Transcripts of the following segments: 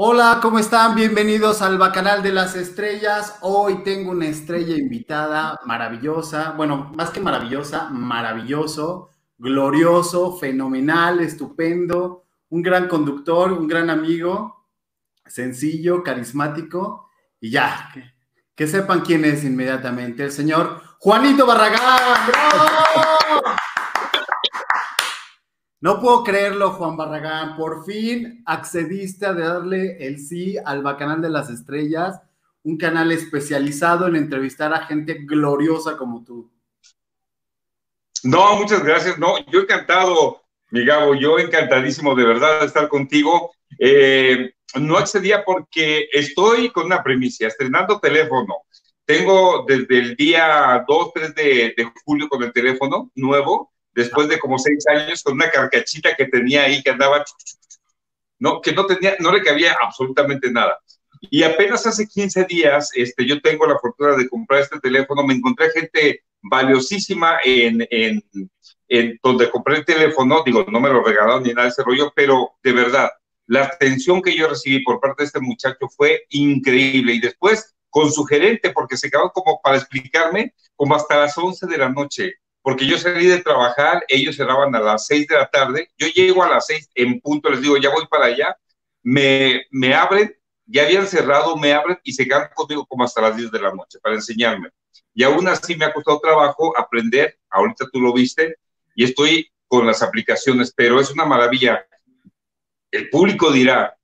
Hola, ¿cómo están? Bienvenidos al Bacanal de las Estrellas. Hoy tengo una estrella invitada maravillosa, bueno, más que maravillosa, maravilloso, glorioso, fenomenal, estupendo, un gran conductor, un gran amigo, sencillo, carismático y ya, que, sepan quién es inmediatamente, el señor Juanito Barragán. No puedo creerlo, Juan Barragán. Por fin accediste a darle el sí al Bacanal de las Estrellas, un canal especializado en entrevistar a gente gloriosa como tú. No, muchas gracias. No, yo encantado, mi Gabo, yo encantadísimo de verdad de estar contigo. Eh, no accedía porque estoy con una premisa, estrenando teléfono. Tengo desde el día 2, 3 de, de julio con el teléfono nuevo después de como seis años con una carcachita que tenía ahí que andaba, no, que no tenía, no le cabía absolutamente nada. Y apenas hace 15 días, este, yo tengo la fortuna de comprar este teléfono, me encontré gente valiosísima en, en, en donde compré el teléfono, digo, no me lo regalaron ni nada de ese rollo, pero de verdad, la atención que yo recibí por parte de este muchacho fue increíble. Y después con su gerente, porque se quedó como para explicarme, como hasta las 11 de la noche porque yo salí de trabajar, ellos cerraban a las 6 de la tarde, yo llego a las 6 en punto, les digo, ya voy para allá, me, me abren, ya habían cerrado, me abren y se quedan conmigo como hasta las 10 de la noche para enseñarme. Y aún así me ha costado trabajo aprender, ahorita tú lo viste, y estoy con las aplicaciones, pero es una maravilla. El público dirá,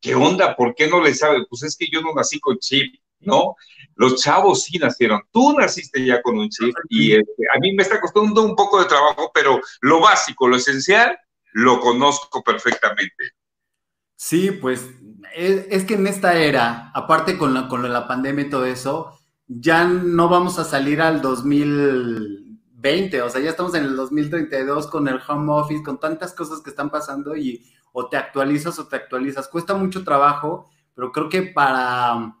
¿qué onda? ¿Por qué no le sabe? Pues es que yo no nací con chip, ¿no? Los chavos sí nacieron. Tú naciste ya con un chip y este, a mí me está costando un poco de trabajo, pero lo básico, lo esencial, lo conozco perfectamente. Sí, pues es, que en esta era, aparte con la, con la pandemia y todo eso, ya no vamos a salir al 2020, o sea, ya estamos en el 2032 con el home office, con tantas cosas que están pasando y o te actualizas o te actualizas. Cuesta mucho trabajo, pero creo que para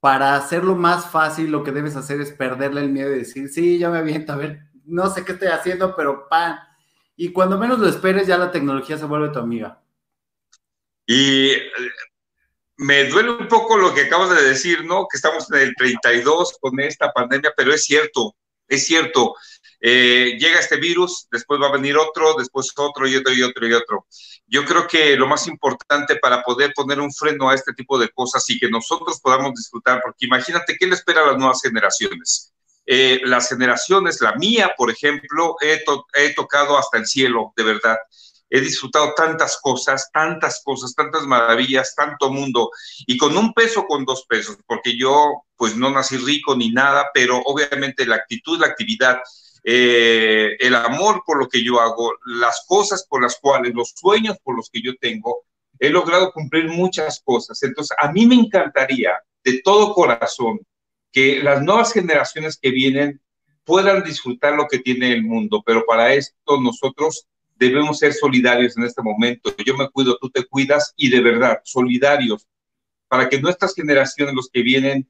para hacerlo más fácil, lo que debes hacer es perderle el miedo y decir, sí, ya me aviento, a ver, no sé qué estoy haciendo, pero pan. Y cuando menos lo esperes, ya la tecnología se vuelve tu amiga. Y eh, me duele un poco lo que acabas de decir, ¿no? Que estamos en el 32 con esta pandemia, pero es cierto, es cierto. Eh, llega este virus, después va a venir otro, después otro y otro y otro y otro. Yo creo que lo más importante para poder poner un freno a este tipo de cosas y que nosotros podamos disfrutar, porque imagínate qué le espera a las nuevas generaciones. Eh, las generaciones, la mía, por ejemplo, he, he tocado hasta el cielo, de verdad he disfrutado tantas cosas, tantas cosas, tantas maravillas, tanto mundo, y con un peso, con dos pesos, porque yo pues no nací rico ni nada, pero obviamente la actitud, la actividad, eh, el amor por lo que yo hago, las cosas por las cuales, los sueños por los que yo tengo, he logrado cumplir muchas cosas. Entonces, a mí me encantaría de todo corazón que las nuevas generaciones que vienen puedan disfrutar lo que tiene el mundo, pero para esto nosotros debemos ser solidarios en este momento. Yo me cuido, tú te cuidas y de verdad, solidarios, para que nuestras generaciones, los que vienen,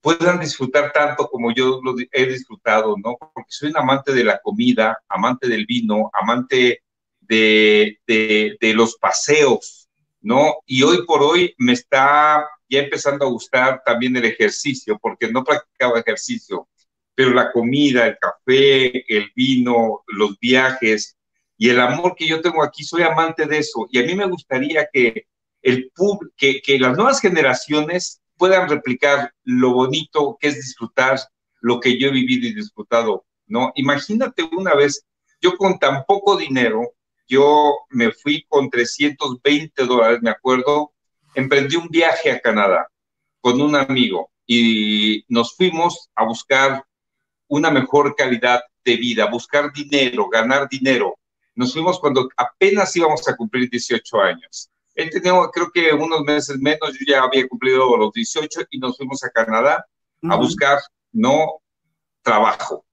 puedan disfrutar tanto como yo lo he disfrutado, ¿no? Porque soy un amante de la comida, amante del vino, amante de, de, los paseos, ¿no? Y hoy por hoy me está ya empezando a gustar también el ejercicio, porque no practicaba ejercicio, pero la comida, el café, el vino, los viajes y el amor que yo tengo aquí, soy amante de eso. Y a mí me gustaría que, el que, que las nuevas generaciones puedan replicar lo bonito que es disfrutar lo que yo he vivido y disfrutado, ¿no? Imagínate una vez, yo con tan poco dinero, yo me fui con 320 dólares, me acuerdo, emprendí un viaje a Canadá con un amigo y nos fuimos a buscar una mejor calidad de vida, buscar dinero, ganar dinero. Nos fuimos cuando apenas íbamos a cumplir 18 años. Él tenía, creo que unos meses menos, yo ya había cumplido los 18 y nos fuimos a Canadá a buscar, no, trabajo.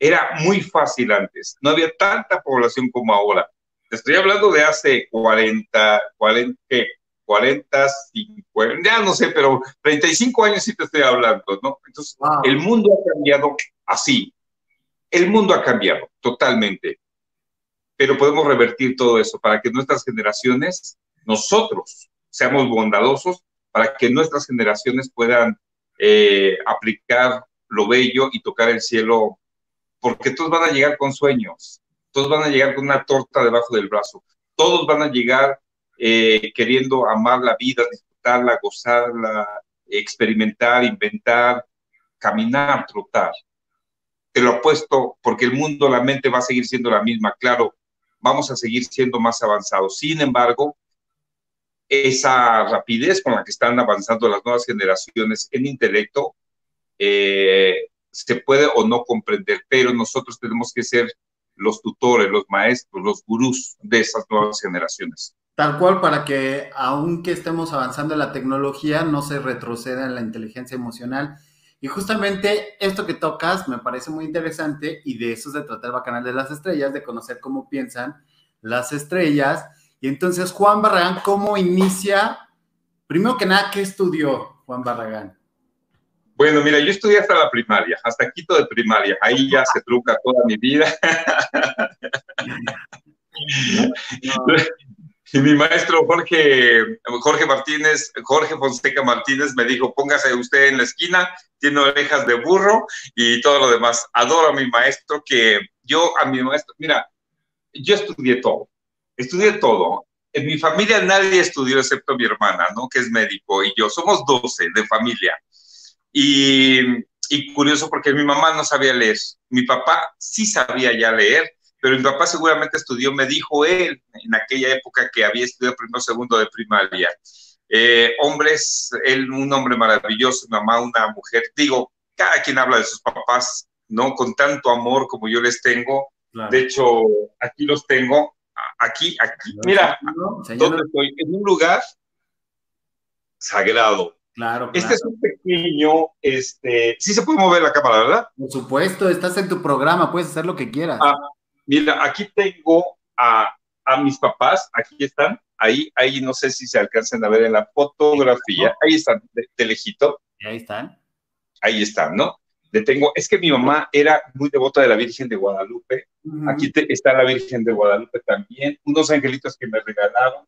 Era muy fácil antes, no había tanta población como ahora. Te estoy hablando de hace 40, 40, ¿qué? 40, 50, ya no sé, pero 35 años sí te estoy hablando, ¿no? Entonces, el mundo ha cambiado así. El mundo ha cambiado totalmente. Pero podemos revertir todo eso para que nuestras generaciones nosotros seamos bondadosos para que nuestras generaciones puedan eh, aplicar lo bello y tocar el cielo, porque todos van a llegar con sueños, todos van a llegar con una torta debajo del brazo, todos van a llegar eh, queriendo amar la vida, disfrutarla, gozarla, experimentar, inventar, caminar, trotar. Te lo apuesto porque el mundo, la mente va a seguir siendo la misma, claro, vamos a seguir siendo más avanzados. Sin embargo, esa rapidez con la que están avanzando las nuevas generaciones en intelecto eh, se puede o no comprender, pero nosotros tenemos que ser los tutores, los maestros, los gurús de esas nuevas generaciones. Tal cual, para que aunque estemos avanzando en la tecnología, no se retroceda en la inteligencia emocional. Y justamente esto que tocas me parece muy interesante y de eso se trata el Bacanal de las Estrellas, de conocer cómo piensan las estrellas. Y entonces, Juan Barragán, ¿cómo inicia? Primero que nada, ¿qué estudió Juan Barragán? Bueno, mira, yo estudié hasta la primaria, hasta quito de primaria. Ahí ya se truca toda mi vida. Y mi maestro Jorge, Jorge Martínez, Jorge Fonseca Martínez me dijo, póngase usted en la esquina, tiene orejas de burro y todo lo demás. Adoro a mi maestro que yo a mi maestro, mira, yo estudié todo, estudié todo. En mi familia nadie estudió excepto mi hermana, ¿no? Que es médico y yo. Somos 12 de familia. Y, y curioso porque mi mamá no sabía leer. Mi papá sí sabía ya leer, pero mi papá seguramente estudió, me dijo él en aquella época que había estudiado primero, segundo de primaria. Eh, hombres, él un hombre maravilloso, mi mamá una mujer, digo, cada quien habla de sus papás, ¿no? Con tanto amor como yo les tengo. De hecho, aquí los tengo, aquí, aquí, mira, ¿dónde estoy? En un lugar sagrado. Claro, Este es un pequeño, este, sí se puede mover la cámara, ¿verdad? Por supuesto, estás en tu programa, puedes hacer lo que quieras. Ah, Mira, aquí tengo a, mis papás, aquí están, ahí, ahí no sé si se alcanzan a ver en la fotografía, ahí están, de, lejito. Ahí están. Ahí están, ¿no? Le tengo, es que mi mamá era muy devota de la Virgen de Guadalupe, aquí está la Virgen de Guadalupe también, unos angelitos que me regalaron,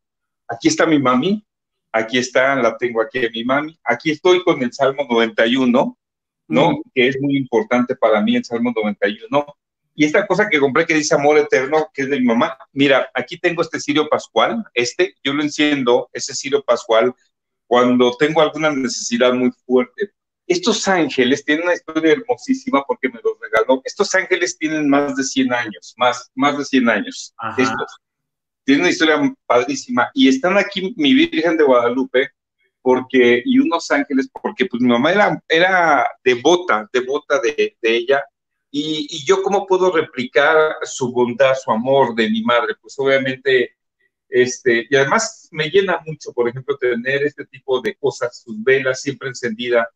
aquí está mi mami, aquí está, la tengo aquí mi mami, aquí estoy con el Salmo 91, ¿no? Que es muy importante para mí el Salmo 91, y esta cosa que compré que dice amor eterno, que es de mi mamá, mira, aquí tengo este cirio pascual, este, yo lo enciendo, ese cirio pascual, cuando tengo alguna necesidad muy fuerte. Estos ángeles tienen una historia hermosísima porque me los regaló. Estos ángeles tienen más de 100 años, más, más de 100 años. Estos. Tienen una historia padrísima. Y están aquí mi Virgen de Guadalupe, porque, y unos ángeles, porque pues mi mamá era, era devota, devota de, de ella, y, yo cómo puedo replicar su bondad, su amor de mi madre, pues obviamente, este, y además me llena mucho, por ejemplo, tener este tipo de cosas, sus velas siempre encendidas.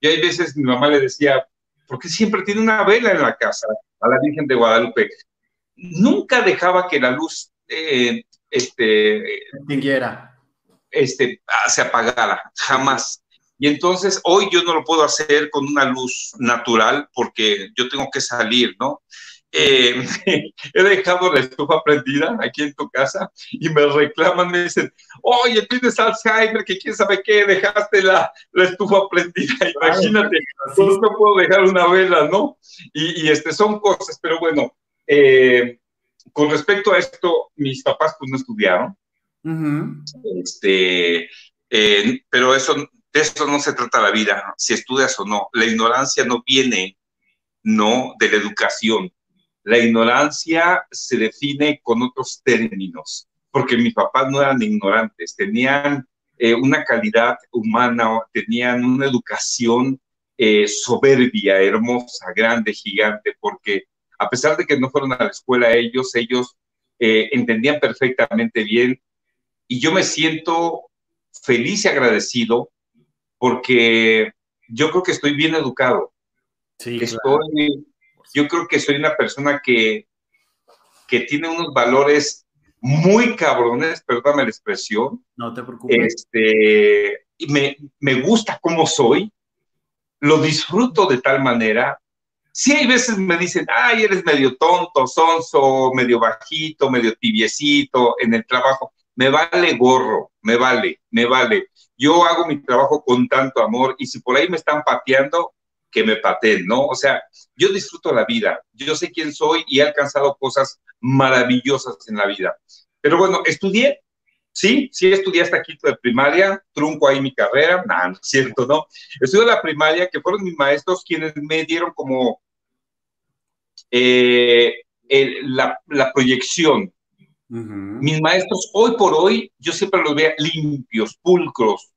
Y hay veces mi mamá le decía, ¿por qué siempre tiene una vela en la casa a la Virgen de Guadalupe? Nunca dejaba que la luz eh, este, este, se apagara, jamás. Y entonces hoy yo no lo puedo hacer con una luz natural porque yo tengo que salir, ¿no? Eh, he dejado la estufa prendida aquí en tu casa y me reclaman, me dicen, oye, tienes Alzheimer, que quién sabe qué, dejaste la, la estufa prendida, imagínate, no puedo dejar una vela, ¿no? Y, y este, son cosas, pero bueno, eh, con respecto a esto, mis papás pues no estudiaron, este, eh, pero eso de eso no se trata la vida, si estudias o no. La ignorancia no viene, no, de la educación. La ignorancia se define con otros términos, porque mis papás no eran ignorantes, tenían eh, una calidad humana, tenían una educación eh, soberbia, hermosa, grande, gigante, porque a pesar de que no fueron a la escuela ellos, ellos eh, entendían perfectamente bien y yo me siento feliz y agradecido porque yo creo que estoy bien educado. Sí, estoy, Yo creo que soy una persona que, que tiene unos valores muy cabrones, perdóname la expresión. No te preocupes. Este, y me, me gusta cómo soy, lo disfruto de tal manera. Sí, hay veces me dicen, ay, eres medio tonto, sonso, medio bajito, medio tibiecito en el trabajo. Me vale gorro, me vale, me vale. Yo hago mi trabajo con tanto amor y si por ahí me están pateando, que me pateen, ¿no? O sea, yo disfruto la vida, yo sé quién soy y he alcanzado cosas maravillosas en la vida. Pero bueno, estudié, sí, sí estudié hasta quinto de primaria, trunco ahí mi carrera, nada, no es cierto, ¿no? Estudié la primaria, que fueron mis maestros quienes me dieron como eh, la, proyección. Mis maestros, hoy por hoy, yo siempre los veía limpios, pulcros,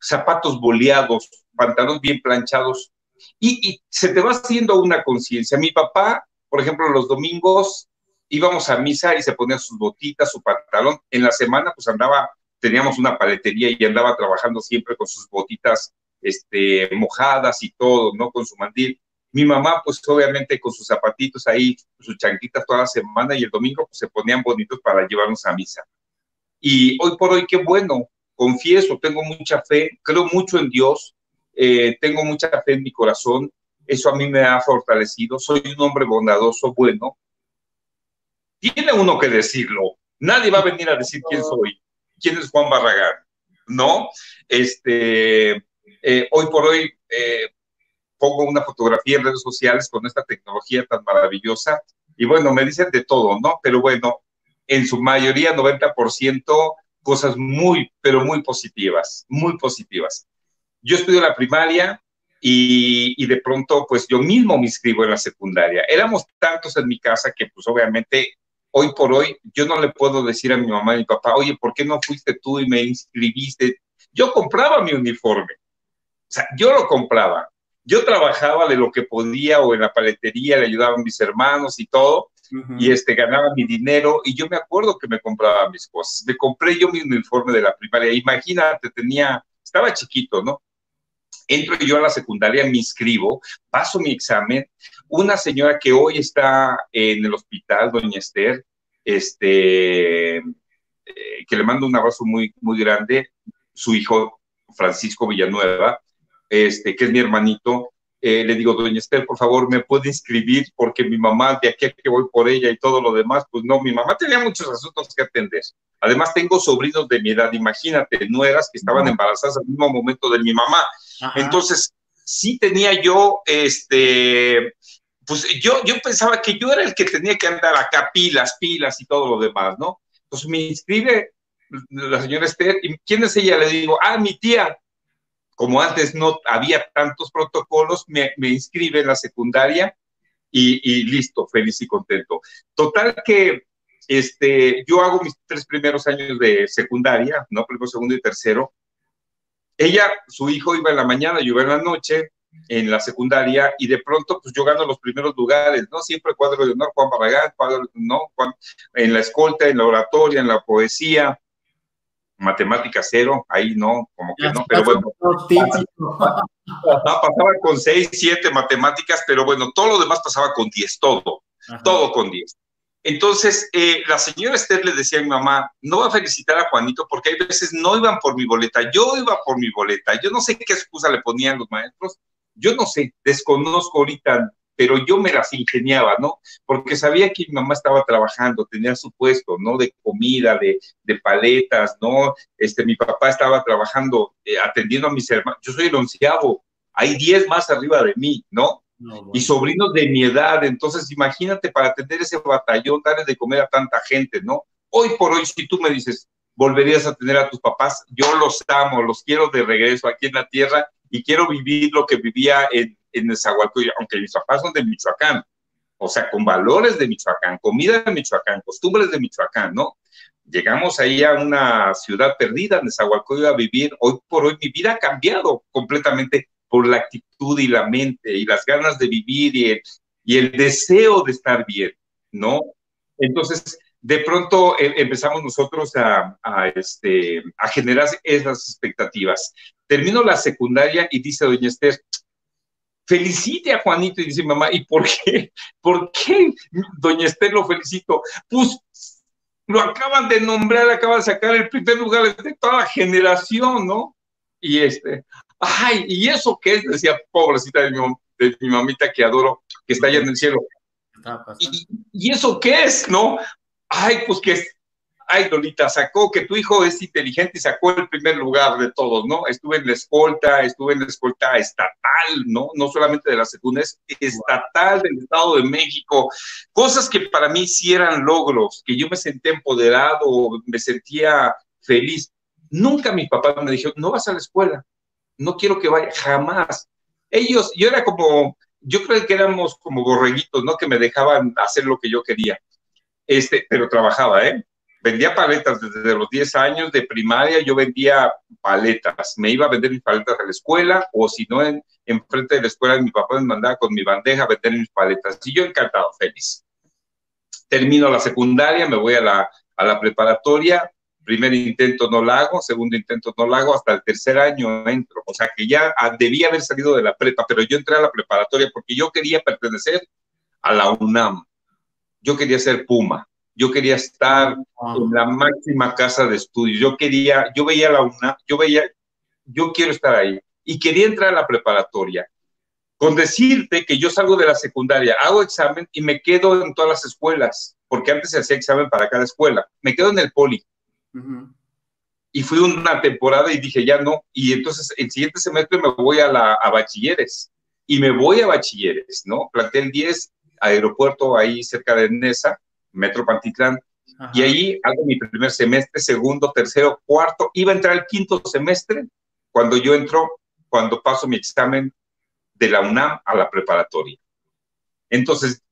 zapatos boleados, pantalones bien planchados, y, se te va haciendo una conciencia. Mi papá, por ejemplo, los domingos íbamos a misa y se ponía sus botitas, su pantalón. En la semana, pues andaba, teníamos una paletería y andaba trabajando siempre con sus botitas este, mojadas y todo, ¿no? Con su mandil. Mi mamá, pues obviamente con sus zapatitos ahí, sus chanquitas toda la semana y el domingo pues se ponían bonitos para llevarnos a misa. Y hoy por hoy, qué bueno, confieso, tengo mucha fe, creo mucho en Dios, eh, tengo mucha fe en mi corazón, eso a mí me ha fortalecido, soy un hombre bondadoso, bueno. Tiene uno que decirlo, nadie va a venir a decir quién soy, quién es Juan Barragán, ¿no? Este, eh, hoy por hoy eh, pongo una fotografía en redes sociales con esta tecnología tan maravillosa. Y bueno, me dicen de todo, ¿no? Pero bueno, en su mayoría, 90%, cosas muy, pero muy positivas, muy positivas yo estudio la primaria y, de pronto pues yo mismo me inscribo en la secundaria. Éramos tantos en mi casa que pues obviamente hoy por hoy yo no le puedo decir a mi mamá y mi papá, oye, ¿por qué no fuiste tú y me inscribiste? Yo compraba mi uniforme, o sea, yo lo compraba. Yo trabajaba de lo que podía o en la paletería, le ayudaban mis hermanos y todo, y este, ganaba mi dinero, y yo me acuerdo que me compraba mis cosas. Me compré yo mi uniforme de la primaria, imagínate, tenía, estaba chiquito, ¿no? Entro yo a la secundaria, me inscribo, paso mi examen. Una señora que hoy está en el hospital, doña Esther, este, eh, que le mando un abrazo muy, muy grande, su hijo Francisco Villanueva, este, que es mi hermanito, eh, le digo, doña Esther, por favor, ¿me puede inscribir? Porque mi mamá, de aquí a que voy por ella y todo lo demás, pues no, mi mamá tenía muchos asuntos que atender. Además, tengo sobrinos de mi edad, imagínate, nueras que estaban embarazadas al mismo momento de mi mamá. Entonces, sí tenía yo, este, pues yo, yo pensaba que yo era el que tenía que andar acá, pilas, pilas y todo lo demás, ¿no? Entonces me inscribe la señora Esther, ¿y quién es ella? Le digo, ah, mi tía como antes no había tantos protocolos, me, inscribe en la secundaria y, listo, feliz y contento. Total que este, yo hago mis tres primeros años de secundaria, ¿no? Primero, segundo y tercero. Ella, su hijo iba en la mañana, yo iba en la noche en la secundaria y de pronto pues yo gano los primeros lugares, ¿no? Siempre cuadro de honor, Juan Barragán, cuadro, ¿no? en la escolta, en la oratoria, en la poesía, matemática cero, ahí no, como que no, pero bueno. Pasaba, con seis, siete matemáticas, pero bueno, todo lo demás pasaba con diez, todo, todo con diez. Entonces, eh, la señora Esther le decía a mi mamá, no va a felicitar a Juanito porque hay veces no iban por mi boleta, yo iba por mi boleta, yo no sé qué excusa le ponían los maestros, yo no sé, desconozco ahorita pero yo me las ingeniaba, ¿no? Porque sabía que mi mamá estaba trabajando, tenía su puesto, ¿no? De comida, de, de paletas, ¿no? Este, mi papá estaba trabajando, eh, atendiendo a mis hermanos. Yo soy el onceavo, hay diez más arriba de mí, ¿no? Y sobrinos de mi edad, entonces imagínate para atender ese batallón, darle de comer a tanta gente, ¿no? Hoy por hoy, si tú me dices, volverías a tener a tus papás, yo los amo, los quiero de regreso aquí en la tierra y quiero vivir lo que vivía en, en Nezahualcóyotl, aunque mis papás son de Michoacán, o sea, con valores de Michoacán, comida de Michoacán, costumbres de Michoacán, ¿no? Llegamos ahí a una ciudad perdida, Nezahualcóyotl, a vivir. Hoy por hoy mi vida ha cambiado completamente por la actitud y la mente y las ganas de vivir y el, y el deseo de estar bien, ¿no? Entonces, de pronto eh, empezamos nosotros a, a, este, a generar esas expectativas. Termino la secundaria y dice doña Esther, felicite a Juanito y dice mamá, ¿y por qué? ¿Por qué doña Esther lo felicito? Pues lo acaban de nombrar, acaban de sacar el primer lugar de toda la generación, ¿no? Y este, ay, ¿y eso qué es? Decía, pobrecita de mi, mamita que adoro, que está allá en el cielo. ¿Y, ¿Y, eso qué es, no? Ay, pues que ay, Lolita, sacó que tu hijo es inteligente y sacó el primer lugar de todos, ¿no? Estuve en la escolta, estuve en la escolta estatal, ¿no? No solamente de la segunda, es estatal del Estado de México. Cosas que para mí sí eran logros, que yo me sentí empoderado, me sentía feliz. Nunca mi papá me dijo, no vas a la escuela, no quiero que vaya, jamás. Ellos, yo era como, yo creo que éramos como borreguitos, ¿no? Que me dejaban hacer lo que yo quería. Este, pero trabajaba, ¿eh? vendía paletas desde los 10 años de primaria, yo vendía paletas, me iba a vender mis paletas a la escuela o si no, en, frente de la escuela mi papá me mandaba con mi bandeja a vender mis paletas y yo encantado, feliz. Termino la secundaria, me voy a la, a la preparatoria, primer intento no la hago, segundo intento no la hago, hasta el tercer año entro, o sea que ya ah, debía haber salido de la prepa, pero yo entré a la preparatoria porque yo quería pertenecer a la UNAM, yo quería ser Puma, yo quería estar en la máxima casa de estudios, yo quería, yo veía la UNA, yo veía, yo quiero estar ahí. Y quería entrar a la preparatoria. Con decirte que yo salgo de la secundaria, hago examen y me quedo en todas las escuelas, porque antes se hacía examen para cada escuela, me quedo en el poli. Y fui una temporada y dije, ya no. Y entonces el siguiente semestre me voy a, la, a bachilleres. Y me voy a bachilleres, ¿no? Plantel 10, aeropuerto ahí cerca de Nesa, Metro Pantitlán, y ahí hago mi primer semestre, segundo, tercero, cuarto, iba a entrar el quinto semestre cuando yo entro, cuando paso mi examen de la UNAM a la preparatoria. Entonces,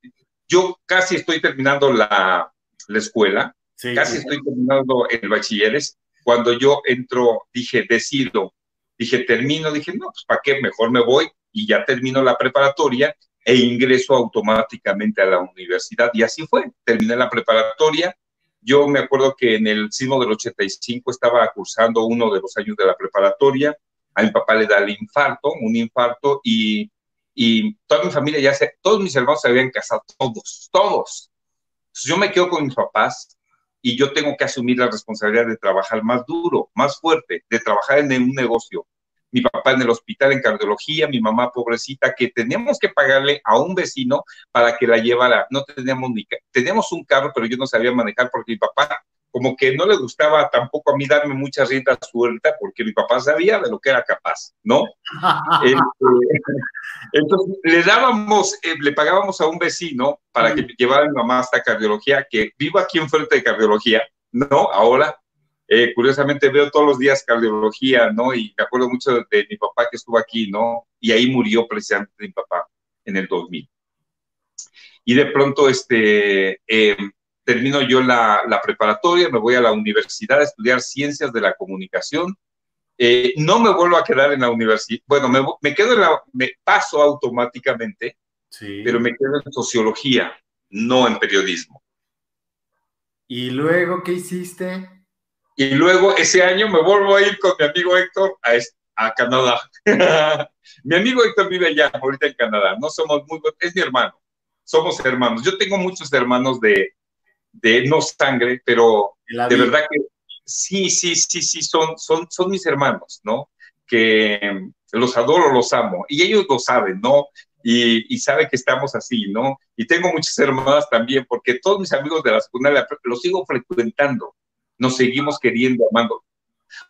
yo casi estoy terminando la, la escuela, casi estoy terminando el bachilleres, cuando yo entro, dije, decido, dije, termino, dije, no, pues ¿para qué? Mejor me voy y ya termino la preparatoria e ingreso automáticamente a la universidad. Y así fue, terminé la preparatoria. Yo me acuerdo que en el sismo del 85 estaba cursando uno de los años de la preparatoria. A mi papá le da el infarto, un infarto, y, y toda mi familia ya se, todos mis hermanos se habían casado, todos, todos. yo me quedo con mis papás y yo tengo que asumir la responsabilidad de trabajar más duro, más fuerte, de trabajar en un negocio mi papá en el hospital en cardiología, mi mamá pobrecita, que tenemos que pagarle a un vecino para que la llevara. No teníamos ni, teníamos un carro, pero yo no sabía manejar porque mi papá como que no le gustaba tampoco a mí darme mucha rienda suelta porque mi papá sabía de lo que era capaz, ¿no? Este, entonces le dábamos, eh, le pagábamos a un vecino para que llevara a mi mamá hasta cardiología, que vivo aquí enfrente de cardiología, ¿no? Ahora, eh, curiosamente veo todos los días cardiología, ¿no? Y me acuerdo mucho de, mi papá que estuvo aquí, ¿no? Y ahí murió precisamente mi papá en el 2000. Y de pronto, este, eh, termino yo la, preparatoria, me voy a la universidad a estudiar ciencias de la comunicación. Eh, no me vuelvo a quedar en la universidad, bueno, me, quedo en la, me paso automáticamente, pero me quedo en sociología, no en periodismo. ¿Y luego qué hiciste? Y luego ese año me vuelvo a ir con mi amigo Héctor a, a Canadá. mi amigo Héctor vive allá, ahorita en Canadá. No somos muy, es mi hermano. Somos hermanos. Yo tengo muchos hermanos de, de no sangre, pero de verdad que sí, sí, sí, sí, son, son, son mis hermanos, ¿no? Que los adoro, los amo. Y ellos lo saben, ¿no? Y, y saben que estamos así, ¿no? Y tengo muchas hermanas también, porque todos mis amigos de la secundaria los sigo frecuentando nos seguimos queriendo, amando.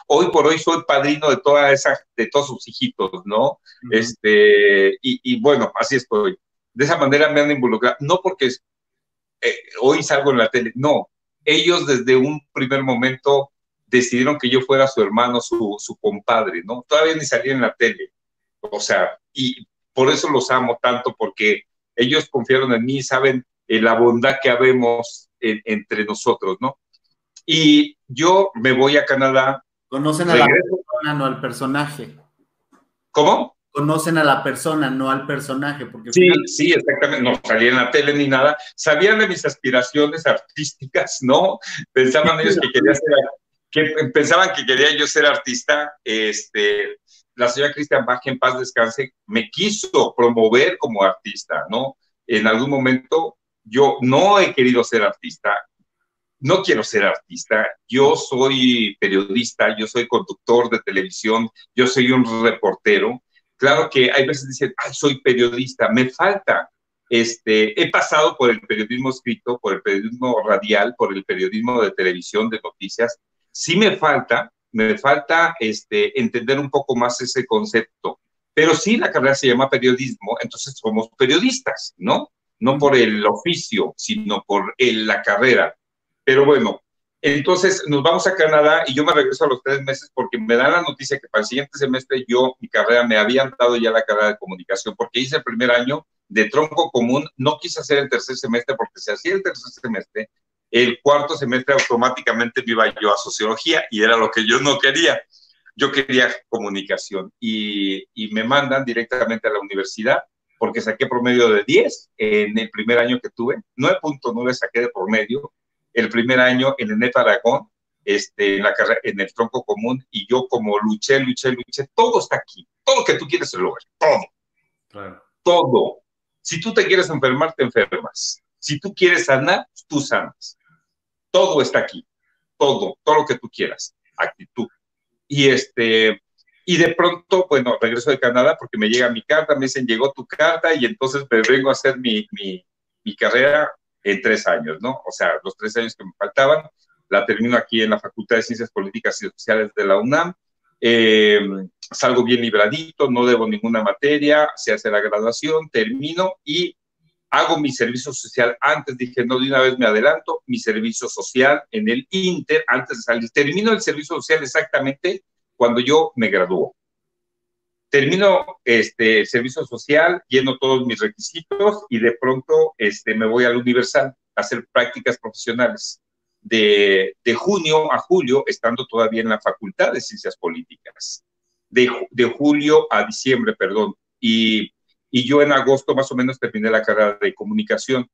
Hoy por hoy soy padrino de toda esa, de todos sus hijitos, ¿no? Este, y, bueno, así estoy. De esa manera me han involucrado, no porque eh, hoy salgo en la tele, no. Ellos desde un primer momento decidieron que yo fuera su hermano, su, su compadre, ¿no? Todavía ni salía en la tele. O sea, y por eso los amo tanto, porque ellos confiaron en mí, saben eh, la bondad que habemos entre nosotros, ¿no? Y yo me voy a Canadá. Conocen a la persona, no al personaje. ¿Cómo? Conocen a la persona, no al personaje. Porque sí, sí, exactamente. No salía en la tele ni nada. Sabían de mis aspiraciones artísticas, ¿no? Pensaban ellos que quería ser, que pensaban que quería yo ser artista. Este, la señora Cristian Bach, en paz descanse, me quiso promover como artista, ¿no? En algún momento yo no he querido ser artista, no quiero ser artista, yo soy periodista, yo soy conductor de televisión, yo soy un reportero. Claro que hay veces dicen, ay, soy periodista, me falta este, he pasado por el periodismo escrito, por el periodismo radial, por el periodismo de televisión, de noticias. Sí me falta, me falta este, entender un poco más ese concepto. Pero sí, la carrera se llama periodismo, entonces somos periodistas, ¿no? No por el oficio, sino por la carrera. Pero bueno, entonces nos vamos a Canadá y yo me regreso a los tres meses porque me dan la noticia que para el siguiente semestre yo, mi carrera, me habían dado ya la carrera de comunicación porque hice el primer año de tronco común, no quise hacer el tercer semestre porque si hacía el tercer semestre, el cuarto semestre automáticamente me iba yo a sociología y era lo que yo no quería. Yo quería comunicación y, me mandan directamente a la universidad porque saqué promedio de 10 en el primer año que tuve, 9.9 saqué de promedio el primer año en el NET Aragón, este, en, la carrera, en el tronco común, y yo como luché, luché, luché, todo está aquí, todo lo que tú quieres lo ves, todo. Claro. Todo. Si tú te quieres enfermar, te enfermas. Si tú quieres sanar, tú sanas. Todo está aquí, todo, todo lo que tú quieras, actitud. Y este, y de pronto, bueno, regreso de Canadá porque me llega mi carta, me dicen, llegó tu carta y entonces me vengo a hacer mi, mi, mi carrera en tres años, ¿no? O sea, los tres años que me faltaban, la termino aquí en la Facultad de Ciencias Políticas y Sociales de la UNAM. Eh, salgo bien libradito, no debo ninguna materia, se hace la graduación, termino y hago mi servicio social. Antes dije, no, de una vez me adelanto, mi servicio social en el Inter, antes de salir. Termino el servicio social exactamente cuando yo me gradúo. Termino este, el servicio social, lleno todos mis requisitos y de pronto este, me voy al Universal a hacer prácticas profesionales. De, de junio a julio, estando todavía en la Facultad de Ciencias Políticas. De, de julio a diciembre, perdón. Y, y yo en agosto más o menos terminé la carrera de comunicación,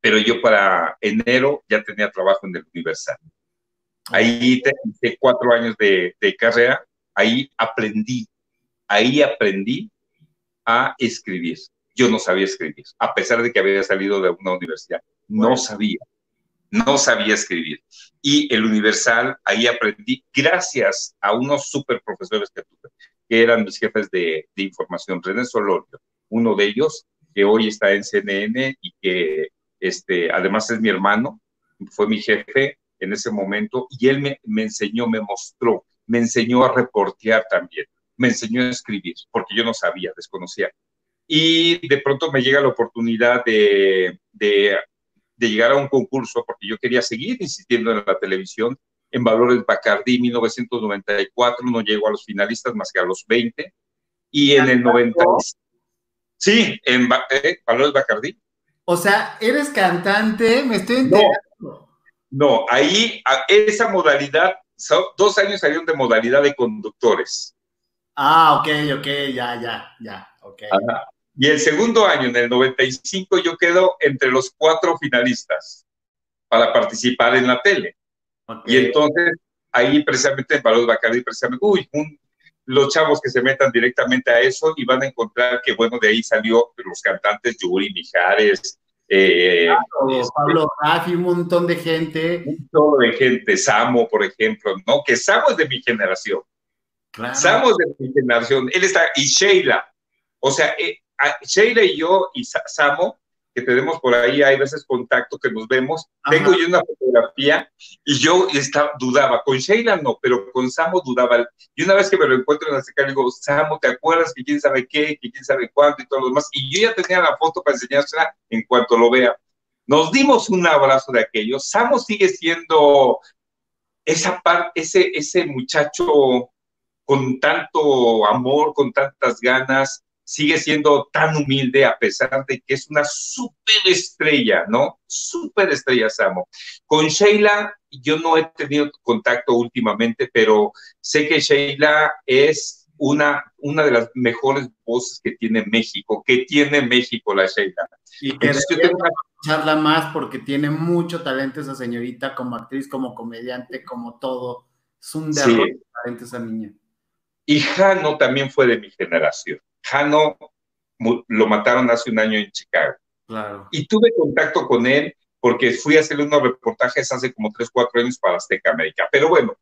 pero yo para enero ya tenía trabajo en el Universal. Ahí hice cuatro años de, carrera, ahí aprendí, ahí aprendí a escribir. Yo no sabía escribir, a pesar de que había salido de una universidad. No sabía, no sabía escribir. Y el Universal, ahí aprendí gracias a unos super profesores que tuve, que eran mis jefes de, de información, René Solorio, uno de ellos, que hoy está en CNN y que este, además es mi hermano, fue mi jefe, en ese momento y él me, me enseñó, me mostró, me enseñó a reportear también, me enseñó a escribir, porque yo no sabía, desconocía. Y de pronto me llega la oportunidad de, de, de llegar a un concurso, porque yo quería seguir insistiendo en la televisión, en Valores Bacardí 1994, no llego a los finalistas más que a los 20, y en el 90... Sí, en eh, Valores Bacardí. O sea, eres cantante, me estoy enterando. No, ahí esa modalidad, dos años salieron de modalidad de conductores. Ah, ok, ok, ya, ya, ya, ok. Y el segundo año, en el 95, yo quedo entre los cuatro finalistas para participar en la tele. Y entonces, ahí precisamente en Valor Bacardi, precisamente, uy, los chavos que se metan directamente a eso y van a encontrar que, bueno, de ahí salió los cantantes Yuri Mijares, eh, este, Pablo Rafi, un montón de gente. Un montón de gente, Samo, por ejemplo, ¿no? Que Samo es de mi generación. Samo es de mi generación. Él está, y Sheila. O sea, eh, Sheila y yo y Samo que tenemos por ahí, hay veces contacto que nos vemos. Tengo yo una fotografía y yo estaba, dudaba. Con Sheila no, pero con Samo dudaba. Y una vez que me lo encuentro en la seca, digo, Samo, ¿te acuerdas que quién sabe qué, que quién sabe cuánto y todo lo demás? Y yo ya tenía la foto para enseñársela en cuanto lo vea. Nos dimos un abrazo de aquello. Samo sigue siendo esa parte, ese, ese muchacho con tanto amor, con tantas ganas, sigue siendo tan humilde a pesar de que es una estrella, ¿no? estrella, Samo. Con Sheila yo no he tenido contacto últimamente, pero sé que Sheila es una, una de las mejores voces que tiene México, que tiene México la Sheila. Y que Entonces, tengo que escucharla más porque tiene mucho talento esa señorita como actriz, como comediante, como todo. Es un de talento esa niña. Y Jano también fue de mi generación. Jano lo mataron hace un año en Chicago. Y tuve contacto con él porque fui a hacerle unos reportajes hace como 3, 4 años para Azteca América. Pero bueno,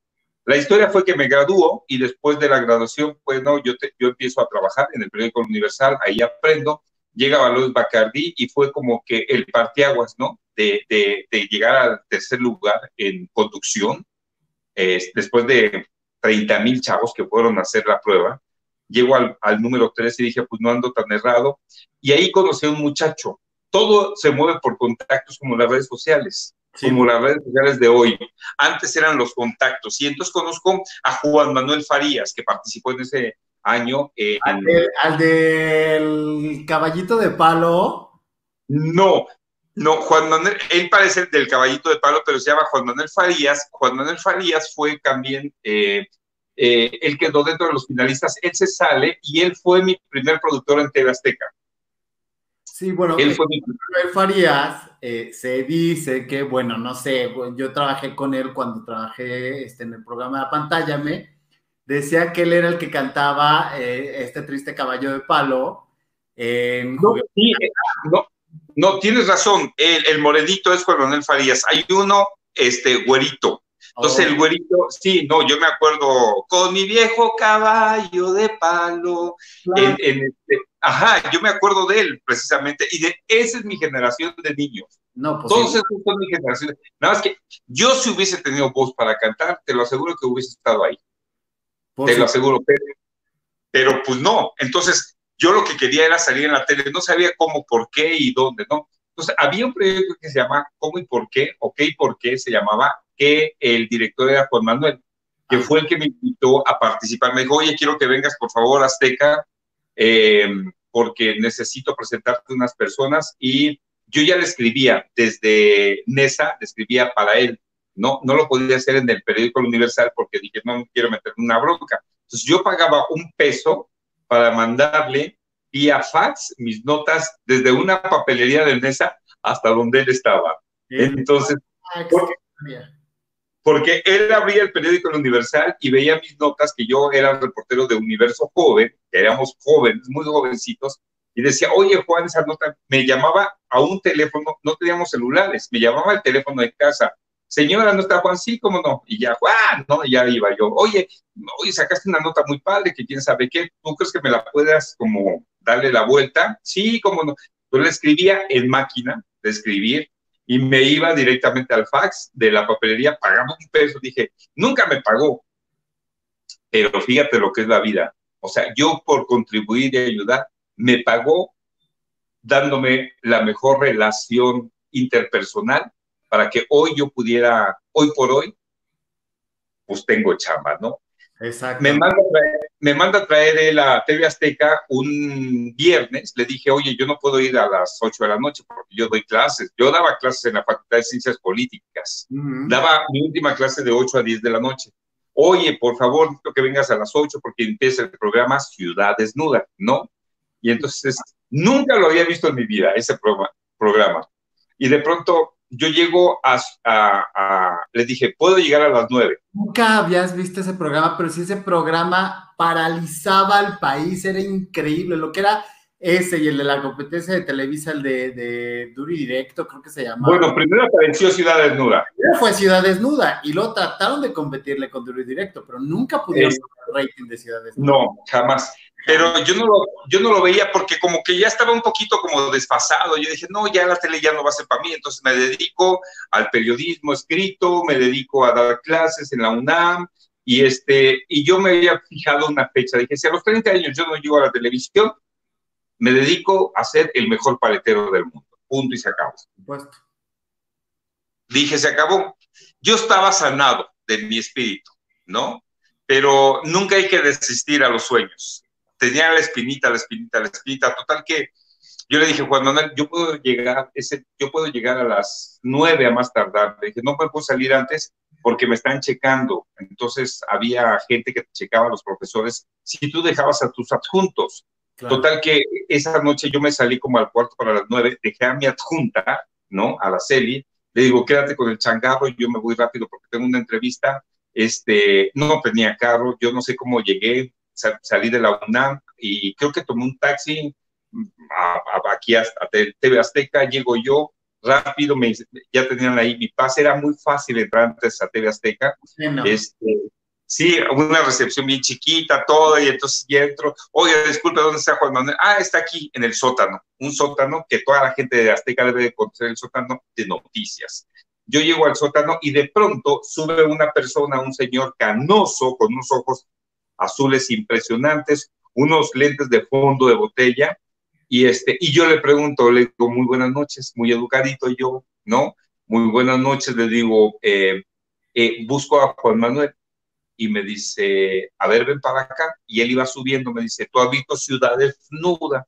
la historia fue que me graduó y después de la graduación, bueno, yo, yo empiezo a trabajar en el periódico Universal, ahí aprendo llega Valois Bacardi y fue como que el parteaguas, ¿no? De, de, de llegar al tercer lugar en conducción, después de 30 mil chavos que fueron a hacer la prueba. Llego al, al número 3 y dije, pues no ando tan errado. Y ahí conocí a un muchacho. Todo se mueve por contactos como las redes sociales como las redes sociales de hoy. Antes eran los contactos. Y entonces conozco a Juan Manuel Farías, que participó en ese año. Eh, al, del caballito de palo. No, no, Juan Manuel, él parece del caballito de palo, pero se llama Juan Manuel Farías. Juan Manuel Farías fue también eh, eh, el que quedó dentro de los finalistas. Él se sale y él fue mi primer productor en TV Azteca. Sí, bueno, él fue mi... Farías se dice que, bueno, no sé, yo trabajé con él cuando trabajé este, en el programa de Pantállame decía que él era el que cantaba eh, este triste caballo de palo. no, no, no, tienes razón. El, el morenito es Juan Manuel Farías. Hay uno, este, güerito. Entonces el oh. güerito, sí, no, yo me acuerdo con mi viejo caballo de palo. Este, ajá, yo me acuerdo de él precisamente, y de esa es mi generación de niños. No, pues Todos esos son mi generación. Nada más que yo si hubiese tenido voz para cantar, te lo aseguro que hubiese estado ahí te lo aseguro, pero, pues no. Entonces, yo lo que quería era salir en la tele, no sabía cómo, por qué y dónde, ¿no? Entonces, había un proyecto que se llama ¿Cómo y por qué? ¿O qué y por qué? Se llamaba, que el director era Juan Manuel, que fue el que me invitó a participar. Me dijo, oye, quiero que vengas, por favor, Azteca, eh, porque necesito presentarte unas personas. Y yo ya le escribía desde NESA, le escribía para él. No, no lo podía hacer en el periódico Universal porque dije, no quiero meterme una bronca. Entonces yo pagaba un peso para mandarle vía fax mis notas desde una papelería de mesa hasta donde él estaba. Entonces, porque, él abría el periódico Universal y veía mis notas que yo era reportero de Universo Joven, que éramos jóvenes, muy jovencitos, y decía, oye Juan, esa nota, me llamaba a un teléfono, no teníamos celulares, me llamaba al teléfono de casa, señora, ¿no está Juan? Sí, ¿cómo no? Y ya, Juan, no, ya iba yo, oye, oye, sacaste una nota muy padre, que quién sabe qué, ¿tú crees que me la puedas como darle la vuelta? Sí, ¿cómo no? Yo le escribía en máquina de escribir y me iba directamente al fax de la papelería, pagamos un peso, dije, nunca me pagó, pero fíjate lo que es la vida, o sea, yo por contribuir y ayudar, me pagó dándome la mejor relación interpersonal para que hoy yo pudiera, hoy por hoy, pues tengo chamba, ¿no? Exacto. Me manda, a traer, me manda a traer a TV Azteca un viernes. Le dije, oye, yo no puedo ir a las 8 de la noche porque yo doy clases. Yo daba clases en la Facultad de Ciencias Políticas. Daba mi última clase de 8 a 10 de la noche. Oye, por favor, que vengas a las 8 porque empieza el programa Ciudad Desnuda, ¿no? Y entonces, nunca lo había visto en mi vida, ese programa. Y de pronto yo llego a, a, les dije, puedo llegar a las nueve. Nunca habías visto ese programa, pero sí ese programa paralizaba al país, era increíble, lo que era ese y el de la competencia de Televisa, el de, de Duri Directo, creo que se llamaba. Bueno, primero apareció Ciudad Desnuda. fue Ciudad Desnuda y luego trataron de competirle con Duri Directo, pero nunca pudieron eh, el rating de Ciudad Desnuda. No, jamás pero yo no, lo, yo no lo veía porque como que ya estaba un poquito como desfasado. Yo dije, no, ya la tele ya no va a ser para mí, entonces me dedico al periodismo escrito, me dedico a dar clases en la UNAM, y, este, y yo me había fijado una fecha, dije, si a los 30 años yo no llego a la televisión, me dedico a ser el mejor paletero del mundo, punto y se acabó. Supuesto. Dije, se acabó. Yo estaba sanado de mi espíritu, ¿no? Pero nunca hay que desistir a los sueños tenía la espinita, la espinita, la espinita, total que yo le dije, Juan Manuel, yo puedo llegar, ese, yo puedo llegar a las nueve a más tardar. Le dije, no me puedo salir antes porque me están checando. Entonces había gente que checaba, los profesores, si tú dejabas a tus adjuntos. Total que esa noche yo me salí como al cuarto para las nueve, dejé a mi adjunta, ¿no? A la Celi. Le digo, quédate con el changarro, y yo me voy rápido porque tengo una entrevista. Este, no tenía carro, yo no sé cómo llegué, salí de la UNAM y creo que tomé un taxi mm, aquí hasta TV Azteca, llego yo rápido, me, ya tenían ahí mi pase, era muy fácil entrar antes a TV Azteca. Este, Sí, una recepción bien chiquita, todo, y entonces ya entro. Oye, disculpe, ¿dónde está Juan Manuel? Ah, está aquí, en el sótano. Un sótano que toda la gente de Azteca debe de conocer el sótano de noticias. Yo llego al sótano y de pronto sube una persona, un señor canoso, con unos ojos azules impresionantes, unos lentes de fondo de botella, y, este, y yo le pregunto, le digo, muy buenas noches, muy educadito yo, ¿no? Muy buenas noches, le digo, eh, eh, busco a Juan Manuel y me dice, a ver, ven para acá. Y él iba subiendo, me dice, ¿tú has visto Ciudad Desnuda?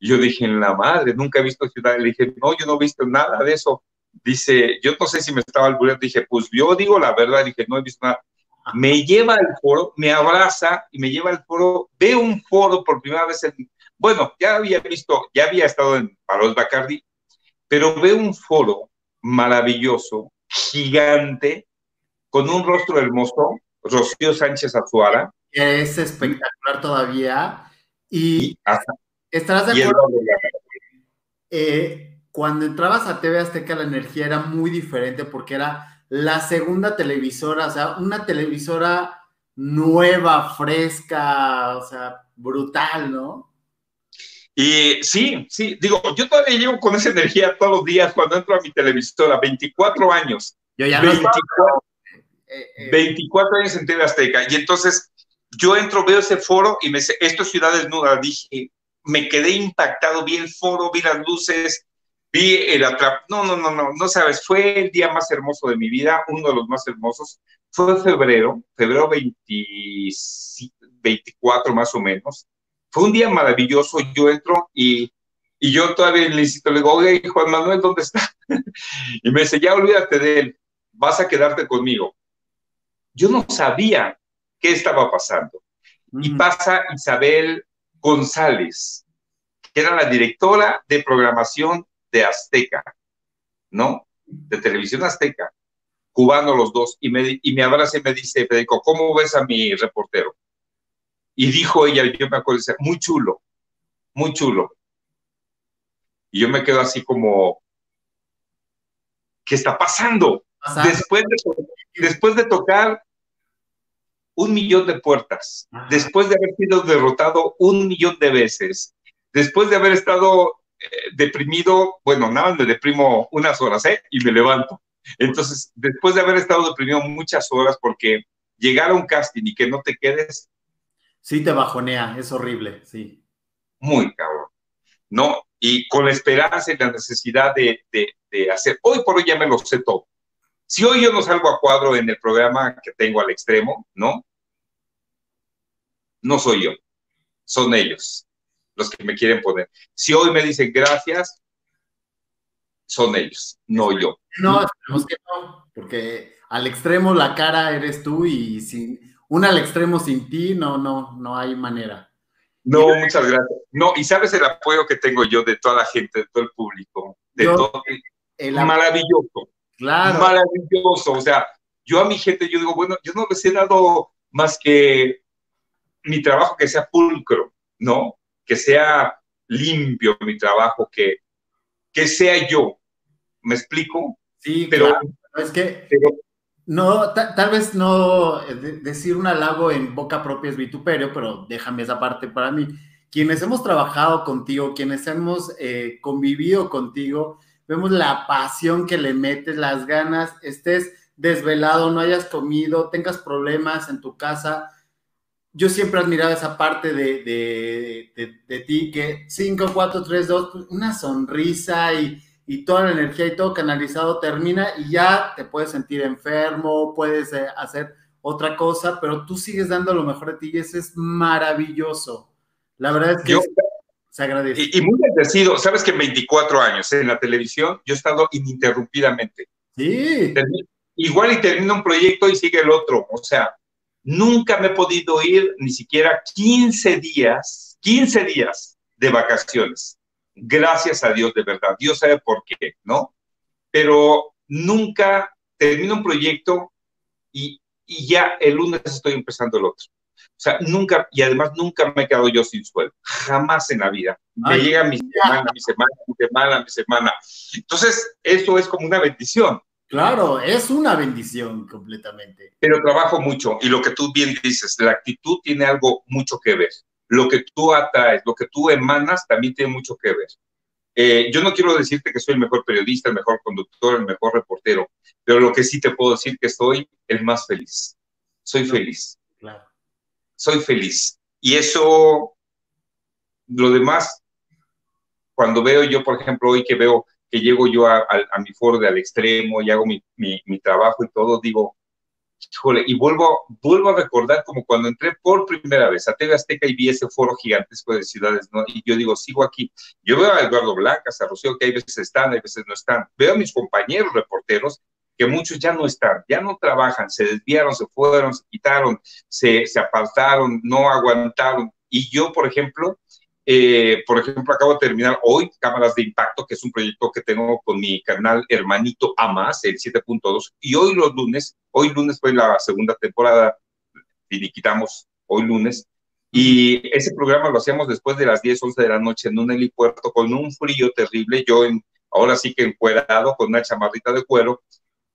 Yo dije, en la madre, nunca he visto Ciudad. Le dije, no, yo no he visto nada de eso. Dice, yo no sé si me estaba albureando. Dije, pues yo digo la verdad. Dije, no he visto nada. Me lleva al foro, me abraza y me lleva al foro. Veo un foro por primera vez. En, bueno, ya había visto, ya había estado en Palos Bacardi, pero veo un foro maravilloso, gigante, con un rostro hermoso, Rocío Sánchez Azuara. Es espectacular todavía. Y, estarás de acuerdo. Eh, cuando entrabas a TV Azteca, la energía era muy diferente porque era la segunda televisora, o sea, una televisora nueva, fresca, o sea, brutal, ¿no? Y sí, sí, digo, yo todavía llevo con esa energía todos los días cuando entro a mi televisora, 24 años. Yo ya 24, 24 años en TV Azteca. Y entonces yo entro, veo ese foro y me dice, esto es Ciudad Desnuda. Dije, me quedé impactado, vi el foro, vi las luces, vi el atrap. No, no, no, no, no sabes, fue el día más hermoso de mi vida, uno de los más hermosos. Fue febrero, febrero 24 más o menos. Fue un día maravilloso. Yo entro y, y yo todavía le insisto, le digo, oye, Juan Manuel, ¿dónde está? y me dice, ya olvídate de él, vas a quedarte conmigo yo no sabía qué estaba pasando. Y pasa Isabel González, que era la directora de programación de Azteca, ¿no? De televisión Azteca, cubano los dos, y me, y me abraza y me dice, Federico, ¿cómo ves a mi reportero? Y dijo ella, yo me acuerdo, muy chulo, muy chulo. Y yo me quedo así como, ¿qué está pasando? Después de, después de tocar un millón de puertas, después de haber sido derrotado un millón de veces, después de haber estado deprimido, bueno, nada, me deprimo unas horas, ¿eh? Y me levanto. Entonces, después de haber estado deprimido muchas horas, porque llegar a un casting y que no te quedes. Sí, te bajonea, es horrible, sí. Muy cabrón. ¿No? Y con la esperanza y la necesidad de, de hacer. Hoy por hoy ya me lo sé todo. Si hoy yo no salgo a cuadro en el programa que tengo al extremo, ¿no? No soy yo, son ellos los que me quieren poner. Si hoy me dicen gracias, son ellos, no yo. No, esperemos que no, porque al extremo la cara eres tú y sin un al extremo sin ti, no, no, no hay manera. No, muchas gracias. No, y sabes el apoyo que tengo yo de toda la gente, de todo el público, de todo. El, maravilloso. Claro. Maravilloso. O sea, yo a mi gente, yo digo, bueno, yo no les he dado más que mi trabajo que sea pulcro, ¿no? Que sea limpio mi trabajo, que, que sea yo. ¿Me explico? Sí, pero es que no, tal vez no eh, decir un halago en boca propia es vituperio, pero déjame esa parte para mí. Quienes hemos trabajado contigo, quienes hemos eh, convivido contigo, vemos la pasión que le metes, las ganas, estés desvelado, no hayas comido, tengas problemas en tu casa. Yo siempre he admirado esa parte de, de, ti, que 5, 4, 3, 2, una sonrisa y, y, toda la energía y todo canalizado termina y ya te puedes sentir enfermo, puedes eh, hacer otra cosa, pero tú sigues dando lo mejor de ti y eso es maravilloso. La verdad es que... Y, muy agradecido. Sabes que en 24 años en la televisión yo he estado ininterrumpidamente. Sí. igual y termina un proyecto y sigue el otro. O sea, nunca me he podido ir ni siquiera 15 días, 15 días de vacaciones. Gracias a Dios, de verdad. Dios sabe por qué, ¿no? Pero nunca termino un proyecto y, y ya el lunes estoy empezando el otro. O sea, nunca, y además nunca me he quedado yo sin sueldo, jamás en la vida. Me llega mi semana, mi semana, mi semana, mi semana. Entonces, eso es como una bendición, Claro, es una bendición completamente. Pero trabajo mucho y lo que tú bien dices, la actitud tiene algo mucho que ver. Lo que tú atraes, lo que tú emanas también tiene mucho que ver. Eh, yo no quiero decirte que soy el mejor periodista, el mejor conductor, el mejor reportero, pero lo que sí te puedo decir que soy el más feliz. Soy feliz. Claro. Soy feliz. Y eso, lo demás, cuando veo yo, por ejemplo, hoy que veo que llego yo a, mi foro de al extremo y hago mi, trabajo y todo, digo, híjole, y vuelvo, vuelvo a recordar como cuando entré por primera vez a TV Azteca y vi ese foro gigantesco de ciudades, ¿no? Y yo digo, sigo aquí. Yo veo a Eduardo Blancas, a Rocío, que hay veces están, hay veces no están. Veo a mis compañeros reporteros, que muchos ya no están, ya no trabajan, se desviaron, se fueron, se quitaron, se, se apartaron, no aguantaron. Y yo, por ejemplo, eh, por ejemplo, acabo de terminar hoy Cámaras de Impacto, que es un proyecto que tengo con mi canal hermanito Amas, el 7.2, y hoy los lunes, hoy lunes fue la segunda temporada, finiquitamos hoy lunes, y ese programa lo hacíamos después de las 10, 11 de la noche en un helipuerto con un frío terrible, yo en, ahora sí que encuerado con una chamarrita de cuero,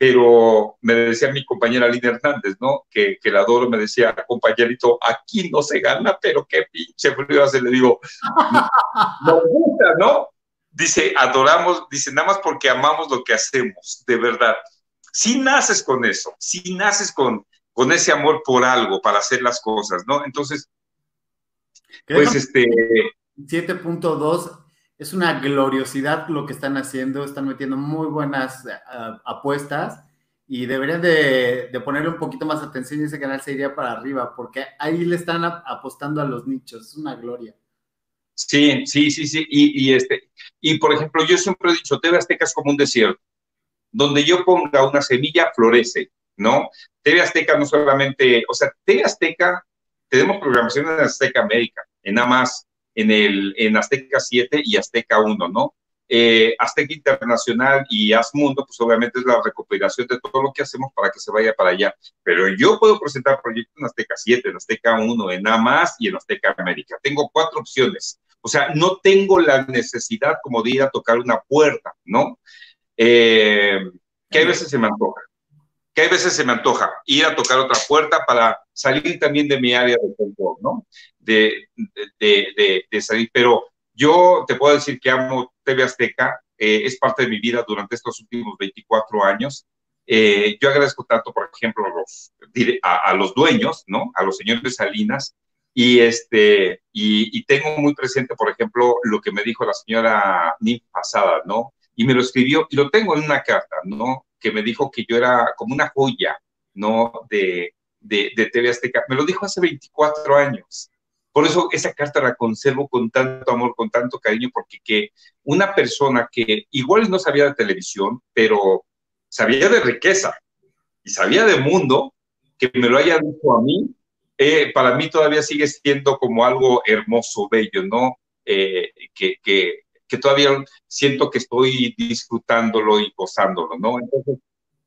pero me decía mi compañera Lina Hernández, ¿no? Que, que la adoro, me decía, compañerito, aquí no se gana, pero qué pinche frío hace, le digo, nos gusta, ¿no? Dice, adoramos, dice, nada más porque amamos lo que hacemos, de verdad. Si naces con eso, si naces con, con ese amor por algo, para hacer las cosas, ¿no? Entonces, pues este... 7.2 es una gloriosidad lo que están haciendo, están metiendo muy buenas eh, apuestas y deberían de, ponerle un poquito más atención y ese canal se iría para arriba, porque ahí le están apostando a los nichos, es una gloria. Sí, sí, sí, sí, y, este, y por ejemplo, yo siempre he dicho, TV Azteca es como un desierto, donde yo ponga una semilla, florece, ¿no? TV Azteca no solamente, o sea, TV Azteca, tenemos programación en Azteca América, en AMAS, en, el, en Azteca 7 y Azteca 1, ¿no? Eh, Azteca Internacional y Azmundo, pues obviamente es la recopilación de todo lo que hacemos para que se vaya para allá. Pero yo puedo presentar proyectos en Azteca 7, en Azteca 1, en AMAS y en Azteca América. Tengo cuatro opciones. O sea, no tengo la necesidad como de ir a tocar una puerta, ¿no? Eh, que hay veces se me antoja. Que hay veces se me antoja ir a tocar otra puerta para salir también de mi área de confort, ¿no? de, salir, pero yo te puedo decir que amo TV Azteca, eh, es parte de mi vida durante estos últimos 24 años. Eh, yo agradezco tanto, por ejemplo, a, los dueños, ¿no? A los señores de Salinas, y, este, y, tengo muy presente, por ejemplo, lo que me dijo la señora Nim Pasada, ¿no? Y me lo escribió, y lo tengo en una carta, ¿no? Que me dijo que yo era como una joya, ¿no? De, de, de TV Azteca. Me lo dijo hace 24 años. Por eso esa carta la conservo con tanto amor, con tanto cariño, porque que una persona que igual no sabía de televisión, pero sabía de riqueza y sabía de mundo, que me lo haya dicho a mí, eh, para mí todavía sigue siendo como algo hermoso, bello, ¿no? Eh, que, que, que, todavía siento que estoy disfrutándolo y gozándolo, ¿no? Entonces,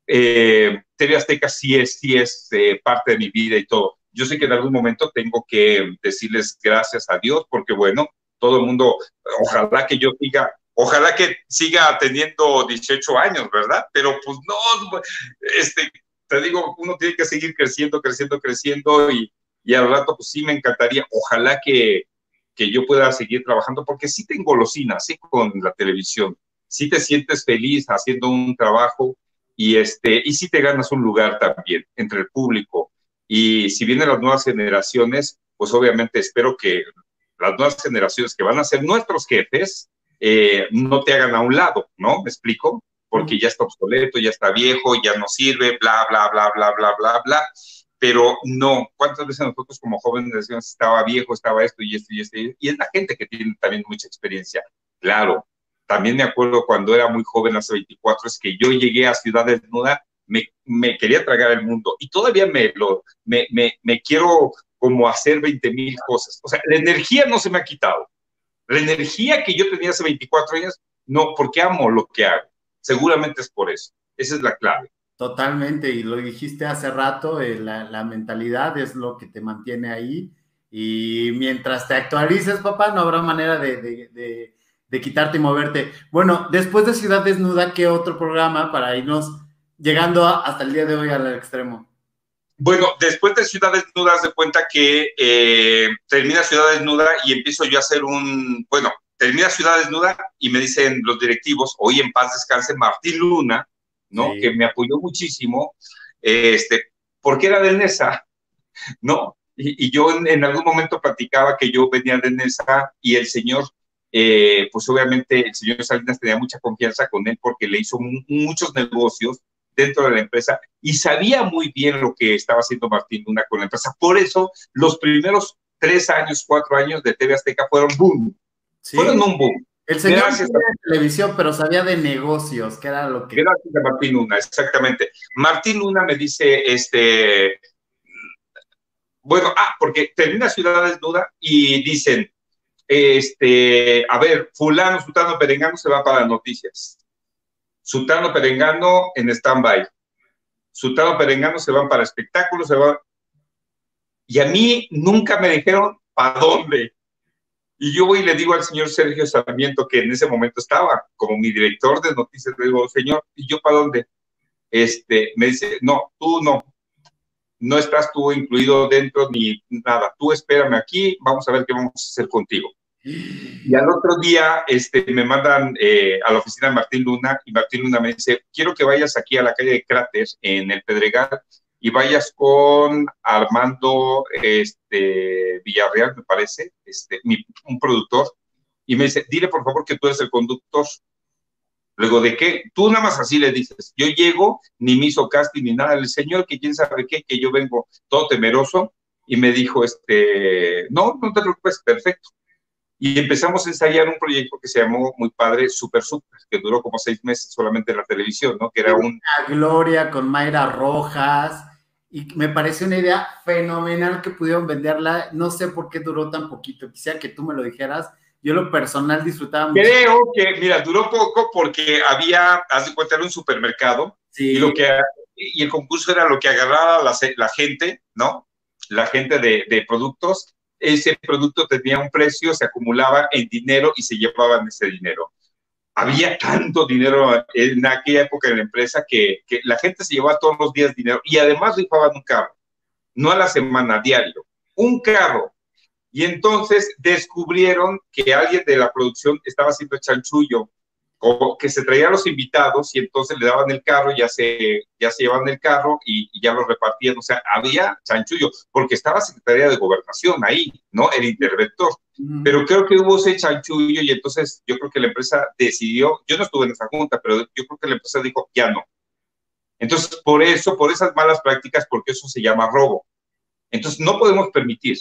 eh, TV Azteca sí es, sí es eh, parte de mi vida y todo yo sé que en algún momento tengo que decirles gracias a Dios, porque bueno, todo el mundo, ojalá que yo siga, ojalá que siga teniendo 18 años, ¿verdad? Pero pues no, este, te digo, uno tiene que seguir creciendo, creciendo, creciendo y, y al rato pues sí me encantaría, ojalá que, que yo pueda seguir trabajando, porque sí tengo golosinas, sí con la televisión, sí te sientes feliz haciendo un trabajo y, este, y sí te ganas un lugar también entre el público y si vienen las nuevas generaciones, pues obviamente espero que las nuevas generaciones que van a ser nuestros jefes eh, no te hagan a un lado, ¿no? ¿Me explico? Porque ya está obsoleto, ya está viejo, ya no sirve, bla, bla, bla, bla, bla, bla, bla. Pero no, ¿cuántas veces nosotros como jóvenes decíamos estaba viejo, estaba esto y esto y esto? Y es la gente que tiene también mucha experiencia. Claro, también me acuerdo cuando era muy joven, hace 24, es que yo llegué a Ciudad Desnuda me, quería tragar el mundo y todavía me, lo, me, me, quiero como hacer 20 mil cosas. O sea, la energía no se me ha quitado. La energía que yo tenía hace 24 años, no, porque amo lo que hago. Seguramente es por eso. Esa es la clave. Totalmente, y lo dijiste hace rato, eh, la, mentalidad es lo que te mantiene ahí. Y mientras te actualices, papá, no habrá manera de, de, de quitarte y moverte. Bueno, después de Ciudad Desnuda, ¿qué otro programa para irnos Llegando hasta el día de hoy al extremo. Bueno, después de Ciudad Desnuda, de cuenta que eh, termina Ciudad Desnuda y empiezo yo a hacer un, bueno, termina Ciudad Desnuda y me dicen los directivos, hoy en paz descanse Martín Luna, ¿no? Que me apoyó muchísimo, este, porque era de Nesa, ¿no? Y, yo en, algún momento platicaba que yo venía de Nesa y el señor, eh, pues obviamente el señor Salinas tenía mucha confianza con él porque le hizo muchos negocios dentro de la empresa y sabía muy bien lo que estaba haciendo Martín Luna con la empresa. Por eso, los primeros tres años, cuatro años de TV Azteca fueron boom. Fueron un boom. El señor Gracias de televisión, pero sabía de negocios, que era lo que... Gracias a Martín Luna, exactamente. Martín Luna me dice, este, bueno, ah, porque termina Ciudad Desnuda y dicen, este, a ver, fulano, sultano, perengano se va para noticias. Sultano Perengano en stand-by. Sultano Perengano se van para espectáculos, se van. Y a mí nunca me dijeron para dónde. Y yo voy y le digo al señor Sergio Sarmiento, que en ese momento estaba como mi director de noticias, le digo, señor, ¿y yo para dónde? Este, me dice, no, tú no, no estás tú incluido dentro ni nada, tú espérame aquí, vamos a ver qué vamos a hacer contigo. Y al otro día este, me mandan eh, a la oficina de Martín Luna y Martín Luna me dice, quiero que vayas aquí a la calle de Cráter, en el Pedregal, y vayas con Armando este, Villarreal, me parece, este, un productor, y me dice, dile por favor que tú eres el conductor. Luego, ¿de qué? Tú nada más así le dices, yo llego, ni me hizo casting ni nada, el señor que quién sabe qué, que yo vengo todo temeroso, y me dijo, este, no, no te preocupes, perfecto. Y empezamos a ensayar un proyecto que se llamó muy padre, Super Super, que duró como seis meses solamente en la televisión, ¿no? Que era un... Gloria con Mayra Rojas, y me parece una idea fenomenal que pudieron venderla. No sé por qué duró tan poquito, quisiera que tú me lo dijeras. Yo lo personal disfrutaba mucho. Creo que, mira, duró poco porque había, haz de cuenta, era un supermercado, sí. y, lo que, y el concurso era lo que agarraba la, la gente, ¿no? La gente de, de productos, ese producto tenía un precio, se acumulaba en dinero y se llevaban ese dinero. Había tanto dinero en aquella época en la empresa que, la gente se llevaba todos los días dinero y además rifaban un carro, no a la semana, a diario, un carro. Y entonces descubrieron que alguien de la producción estaba haciendo chanchullo que se traían los invitados y entonces le daban el carro, ya se, ya se llevaban el carro y, ya lo repartían. O sea, había chanchullo, porque estaba Secretaría de Gobernación ahí, ¿no? El interventor. Pero creo que hubo ese chanchullo y entonces yo creo que la empresa decidió, yo no estuve en esa junta, pero yo creo que la empresa dijo, ya no. Entonces, por eso, por esas malas prácticas, porque eso se llama robo. Entonces, no podemos permitir.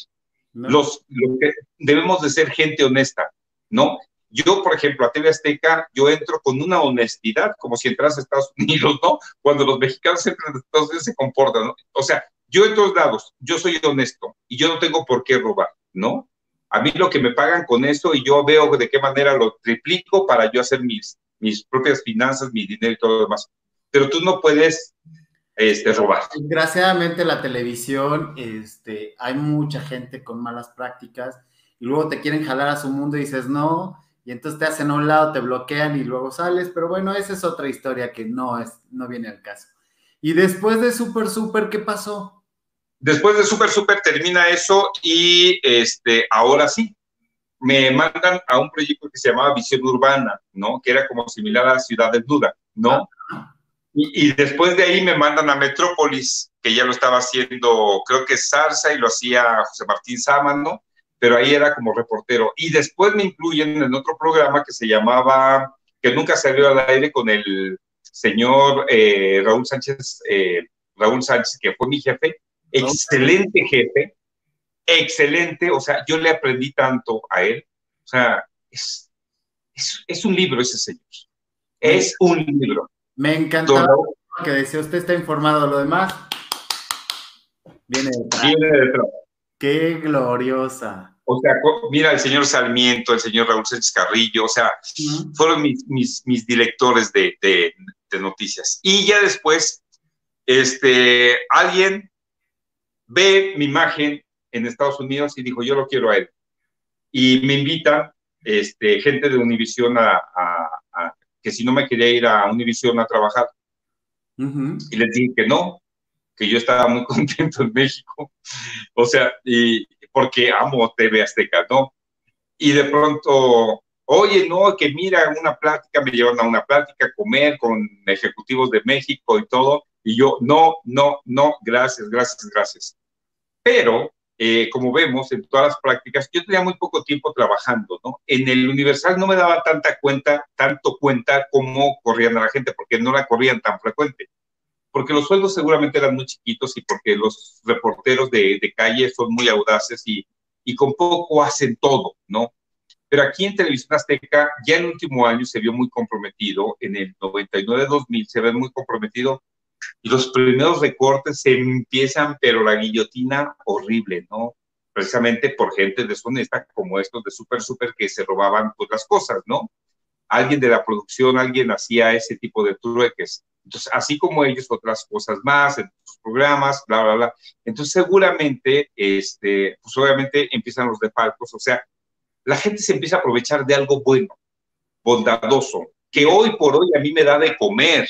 Los, que debemos de ser gente honesta, ¿no? Yo, por ejemplo, a TV Azteca, yo entro con una honestidad, como si entras a Estados Unidos, ¿no? Cuando los mexicanos entran a Estados Unidos se comportan, ¿no? O sea, yo en todos lados, yo soy honesto y yo no tengo por qué robar, ¿no? A mí lo que me pagan con eso y yo veo de qué manera lo triplico para yo hacer mis, mis propias finanzas, mi dinero y todo lo demás. Pero tú no puedes este, robar. Desgraciadamente la televisión, este, hay mucha gente con malas prácticas y luego te quieren jalar a su mundo y dices, no, y entonces te hacen a un lado, te bloquean y luego sales, pero bueno, esa es otra historia que no, es, no viene al caso. Y después de Super Super, ¿qué pasó? Después de Super Super termina eso y este, ahora sí, me mandan a un proyecto que se llamaba Visión Urbana, ¿no? Que era como similar a Ciudad Duda, ¿no? Y, y, después de ahí me mandan a Metrópolis, que ya lo estaba haciendo, creo que Sarsa y lo hacía José Martín Sámano, pero ahí era como reportero. Y después me incluyen en otro programa que se llamaba, que nunca salió al aire con el señor eh, Raúl Sánchez, eh, Raúl Sánchez, que fue mi jefe, excelente jefe, excelente, o sea, yo le aprendí tanto a él, o sea, es, es, un libro ese señor, es un libro. Me encanta que decía, usted está informado, lo demás viene detrás. Viene detrás. Qué gloriosa. O sea, mira el señor Sarmiento, el señor Raúl Sánchez Carrillo, o sea, fueron mis, mis, directores de, de, noticias. Y ya después, este, alguien ve mi imagen en Estados Unidos y dijo, yo lo quiero a él. Y me invita este, gente de Univisión a, a, que si no me quería ir a Univisión a trabajar. Y les dije que no, que yo estaba muy contento en México. O sea, y porque amo TV Azteca, ¿no? Y de pronto, oye, no, que mira, una plática, me llevan a una plática, comer con ejecutivos de México y todo. Y yo, no, no, no, gracias, gracias, gracias. Pero eh, como vemos en todas las prácticas, yo tenía muy poco tiempo trabajando, ¿no? En el Universal no me daba tanta cuenta, tanto cuenta como corrían a la gente, porque no la corrían tan frecuente. Porque los sueldos seguramente eran muy chiquitos y porque los reporteros de, de calle son muy audaces y, y con poco hacen todo, ¿no? Pero aquí en Televisión Azteca, ya en el último año se vio muy comprometido, en el 99-2000 se ve muy comprometido y los primeros recortes se empiezan, pero la guillotina horrible, ¿no? Precisamente por gente deshonesta como estos de Super Super que se robaban pues las cosas, ¿no? Alguien de la producción, alguien hacía ese tipo de trueques. Entonces, así como ellos, otras cosas más en sus programas, bla, bla, bla. Entonces, seguramente, este, pues obviamente empiezan los defalcos, o sea, la gente se empieza a aprovechar de algo bueno, bondadoso, que hoy por hoy a mí me da de comer,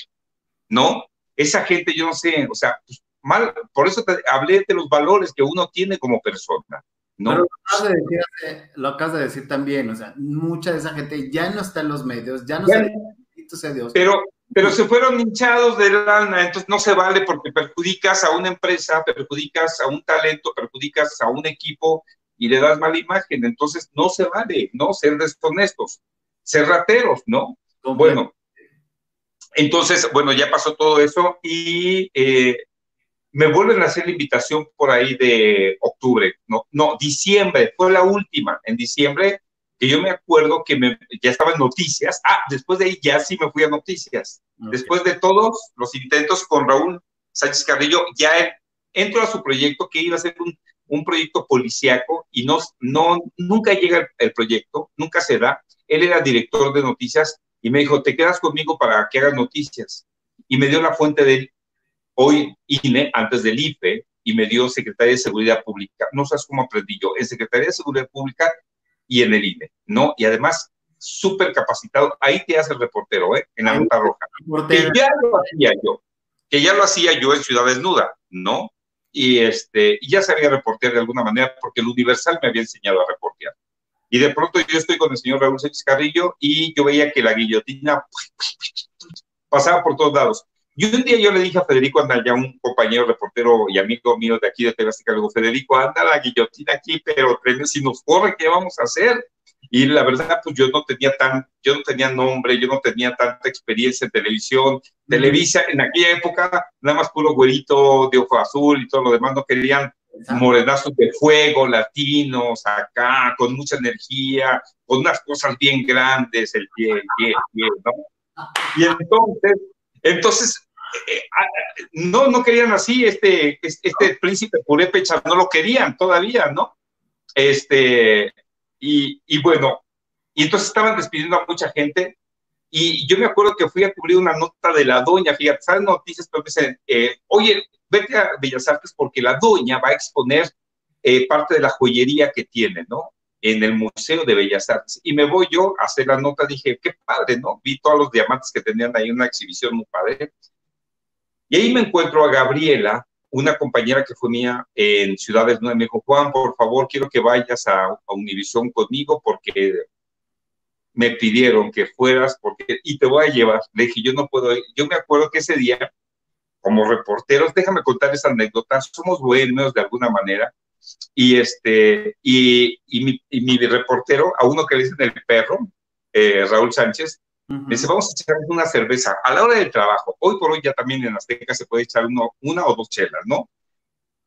¿no? esa gente, yo no sé, o sea, pues, mal, por eso te hablé de los valores que uno tiene como persona. ¿No? Pero lo acabas, de decir, también, o sea, mucha de esa gente ya no está en los medios, ya no se sea Dios. Pero, pero se fueron hinchados de lana, entonces no se vale porque perjudicas a una empresa, perjudicas a un talento, perjudicas a un equipo y le das mala imagen, entonces no se vale, ¿no? Ser deshonestos, ser rateros, ¿no? Bueno, entonces, bueno, ya pasó todo eso y eh, me vuelven a hacer la invitación por ahí de octubre, no, no, diciembre, fue la última, en diciembre, que yo me acuerdo que me, ya estaba en noticias, ah, después de ahí ya sí me fui a noticias, después de todos los intentos con Raúl Sánchez Carrillo, ya entro a su proyecto que iba a ser un, un proyecto policíaco y no, no, nunca llega el, el proyecto, nunca se da, él era director de noticias y me dijo, te quedas conmigo para que hagas noticias. Y me dio la fuente del hoy INE, antes del IFE, y me dio Secretaría de Seguridad Pública. No sabes cómo aprendí yo, en Secretaría de Seguridad Pública y en el INE, ¿no? Y además, súper capacitado. Ahí te hace el reportero, ¿eh? En la nota roja. Que ya lo hacía yo, que ya lo hacía yo en Ciudad Desnuda, ¿no? Y, este, y ya sabía reportear de alguna manera porque el Universal me había enseñado a reportear. Y de pronto yo estoy con el señor Raúl Sánchez Carrillo y yo veía que la guillotina pasaba por todos lados. Y un día yo le dije a Federico ya un compañero reportero y amigo mío de aquí de Televisa, le digo, Federico, anda la guillotina aquí, pero si nos corre, ¿qué vamos a hacer? Y la verdad, pues yo no tenía tan, yo no tenía nombre, yo no tenía tanta experiencia en televisión. Televisa, en aquella época, nada más puro güerito de ojo azul y todo lo demás, no querían morenazos de fuego, latinos, acá, con mucha energía, con unas cosas bien grandes, el pie, el pie, el pie, ¿no? Y entonces, entonces, eh, ah, no, no querían así, este, este príncipe purépecha no lo querían todavía, ¿no? Este, y, y bueno, y entonces estaban despidiendo a mucha gente, y yo me acuerdo que fui a cubrir una nota de la doña, fíjate, ¿sabes noticias? Pero me dicen, eh, oye, vete a Bellas Artes porque la doña va a exponer eh, parte de la joyería que tiene, ¿no? En el Museo de Bellas Artes. Y me voy yo a hacer la nota, dije, qué padre, ¿no? Vi todos los diamantes que tenían ahí, una exhibición muy padre. Y ahí me encuentro a Gabriela, una compañera que fue mía en Ciudades Nuevas, me dijo, Juan, por favor, quiero que vayas a, a Univisión conmigo porque me pidieron que fueras porque, y te voy a llevar. Le dije, yo no puedo ir. Yo me acuerdo que ese día como reporteros, déjame contar esa anécdota, somos buenos de alguna manera, y este, y, y, mi, reportero, a uno que le dicen el perro, eh, Raúl Sánchez, me dice, vamos a echar una cerveza a la hora del trabajo. Hoy por hoy ya también en Azteca se puede echar uno, una o dos chelas, ¿no?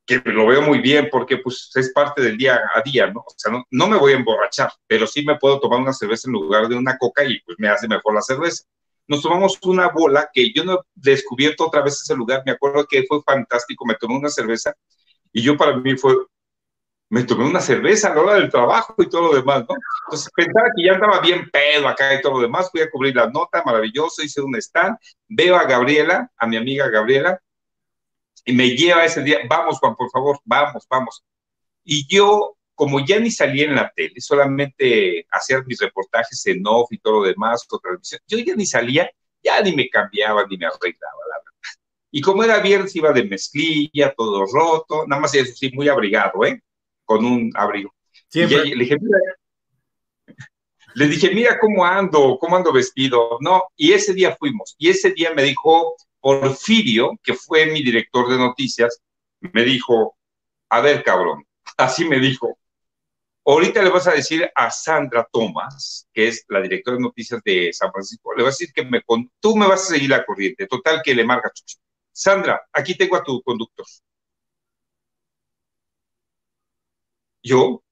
Que lo veo muy bien porque pues es parte del día a día, ¿no? O sea, no, no me voy a emborrachar, pero sí me puedo tomar una cerveza en lugar de una coca y pues me hace mejor la cerveza nos tomamos una bola que yo no he descubierto otra vez ese lugar. Me acuerdo que fue fantástico. Me tomé una cerveza y yo para mí fue, me tomé una cerveza a la hora del trabajo y todo lo demás, ¿no? Entonces pensaba que ya andaba bien pedo acá y todo lo demás. Fui a cubrir la nota, maravilloso, hice un stand. Veo a Gabriela, a mi amiga Gabriela, y me lleva ese día, vamos Juan, por favor, vamos, vamos. Y yo como ya ni salía en la tele, solamente hacía mis reportajes en off y todo lo demás, o transmisión, yo ya ni salía, ya ni me cambiaba ni me arreglaba, la verdad. Y como era viernes, iba de mezclilla, todo roto, nada más eso sí, muy abrigado, ¿eh? Con un abrigo. Y le dije, mira, le dije, mira cómo ando, cómo ando vestido, ¿no? Y ese día fuimos. Y ese día me dijo Porfirio, que fue mi director de noticias, me dijo, a ver, cabrón, así me dijo, ahorita le vas a decir a Sandra Thomas, que es la directora de noticias de San Francisco, le vas a decir que me, tú me vas a seguir la corriente, total que le marca. Sandra, aquí tengo a tu conductor. Yo,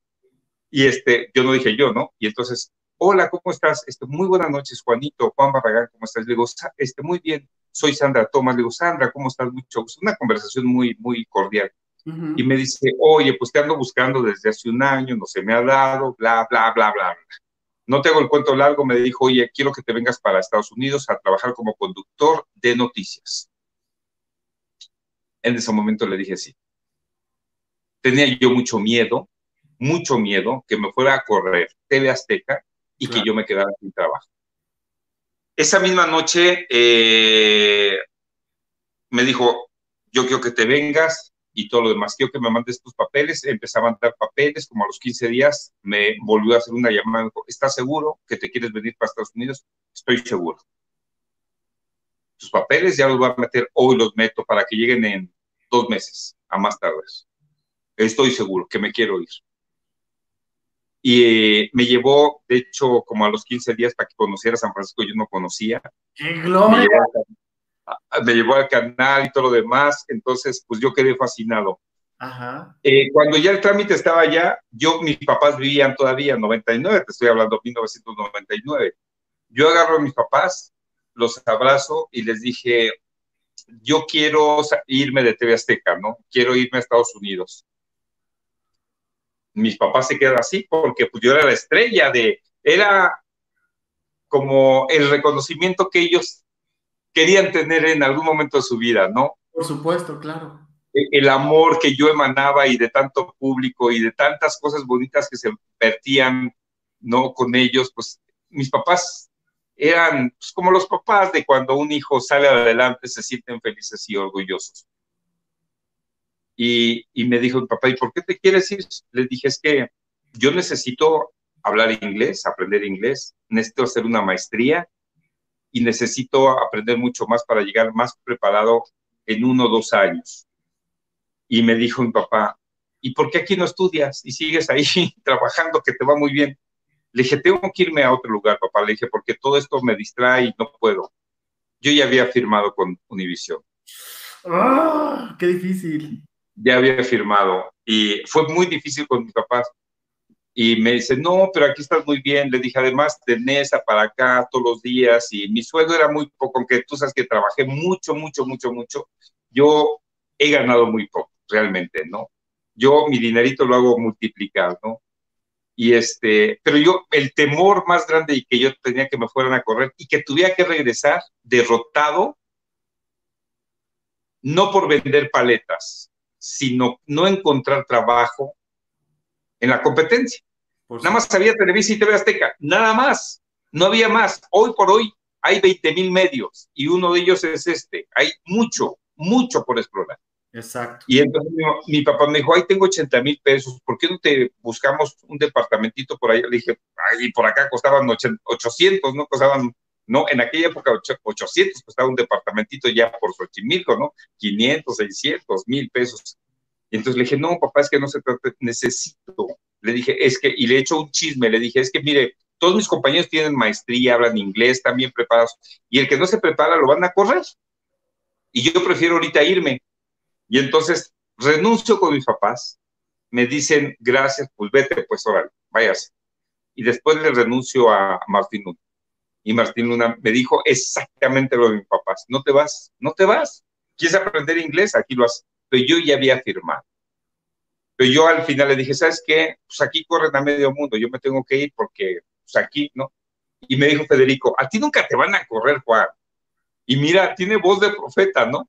y este, yo no dije yo, ¿no? Y entonces hola, ¿cómo estás? Este, muy buenas noches, Juanito, Juan Barragán, ¿cómo estás? Le digo, este, muy bien, soy Sandra Tomás, le digo, Sandra, ¿cómo estás? Mucho gusto. Una conversación muy, muy cordial. Y me dice, oye, pues te ando buscando desde hace un año, no se me ha dado, bla, bla, bla, bla, bla. No te hago el cuento largo, me dijo, oye, quiero que te vengas para Estados Unidos a trabajar como conductor de noticias. En ese momento le dije sí. Tenía yo mucho miedo, mucho miedo que me fuera a correr TV Azteca y que yo me quedara sin trabajo. Esa misma noche eh, me dijo, yo quiero que te vengas y todo lo demás, quiero que me mandes tus papeles. Empecé a mandar papeles, como a los 15 días me volvió a hacer una llamada, me dijo, ¿estás seguro que te quieres venir para Estados Unidos? Estoy seguro. Tus papeles ya los voy a meter, hoy los meto para que lleguen en dos meses, a más tarde. Estoy seguro que me quiero ir y eh, me llevó, de hecho, como a los 15 días para que conociera San Francisco, yo no conocía. ¡Qué gloria! Me llevó, al canal y todo lo demás, entonces pues yo quedé fascinado. Ajá. Eh, cuando ya el trámite estaba allá, yo, mis papás vivían todavía en 99, te estoy hablando 1999. Yo agarro a mis papás, los abrazo y les dije, yo quiero irme de TV Azteca, ¿no? Quiero irme a Estados Unidos mis papás se quedan así porque pues yo era la estrella de, era como el reconocimiento que ellos querían tener en algún momento de su vida, ¿no? Por supuesto, claro. E, el amor que yo emanaba y de tanto público y de tantas cosas bonitas que se vertían, ¿no? Con ellos, pues mis papás eran pues, como los papás de cuando un hijo sale adelante, se sienten felices y orgullosos. Y, me dijo mi papá, ¿y por qué te quieres ir? Le dije, es que yo necesito hablar inglés, aprender inglés, necesito hacer una maestría y necesito aprender mucho más para llegar más preparado en uno o dos años. Y me dijo mi papá, ¿y por qué aquí no estudias y sigues ahí trabajando que te va muy bien? Le dije, tengo que irme a otro lugar, papá. Le dije, porque todo esto me distrae y no puedo. Yo ya había firmado con Univision. ¡Ah! ¡Qué difícil! Ya había firmado y fue muy difícil con mis papás. Y me dice, no, pero aquí estás muy bien. Le dije, además, de Nesa para acá todos los días y mi sueldo era muy poco, aunque tú sabes que trabajé mucho, mucho, mucho, mucho. Yo he ganado muy poco, realmente, ¿no? Yo mi dinerito lo hago multiplicar, ¿no? Y este, pero yo, el temor más grande y que yo tenía que me fueran a correr y que tuviera que regresar derrotado, no por vender paletas, sino no encontrar trabajo en la competencia. nada más había Televisa y TV Azteca, nada más, no había más. Hoy por hoy hay 20 mil medios y uno de ellos es este. Hay mucho, mucho por explorar. Exacto. Y entonces mi, papá me dijo, ahí tengo 80 mil pesos, ¿por qué no te buscamos un departamentito por ahí? Le dije, ay, por acá costaban 800, ¿no? Costaban ¿no? En aquella época 800 costaba un departamentito ya por Xochimilco, ¿no? 500, 600, mil pesos. Y entonces le dije, no, papá, es que no se trata, necesito. Le dije, es que, y le he hecho un chisme, le dije, es que mire, todos mis compañeros tienen maestría, hablan inglés, están bien preparados, y el que no se prepara lo van a correr. Y yo prefiero ahorita irme. Y entonces renuncio con mis papás, me dicen, gracias, pues vete, pues órale, váyase. Y después le renuncio a Martín Núñez y Martín Luna me dijo exactamente lo de mis papás, no te vas, no te vas, quieres aprender inglés, aquí lo haces, pero yo ya había firmado. Pero yo al final le dije, ¿sabes qué? Pues aquí corren a medio mundo, yo me tengo que ir porque, pues aquí, ¿no? Y me dijo Federico, a ti nunca te van a correr, Juan. Y mira, tiene voz de profeta, ¿no?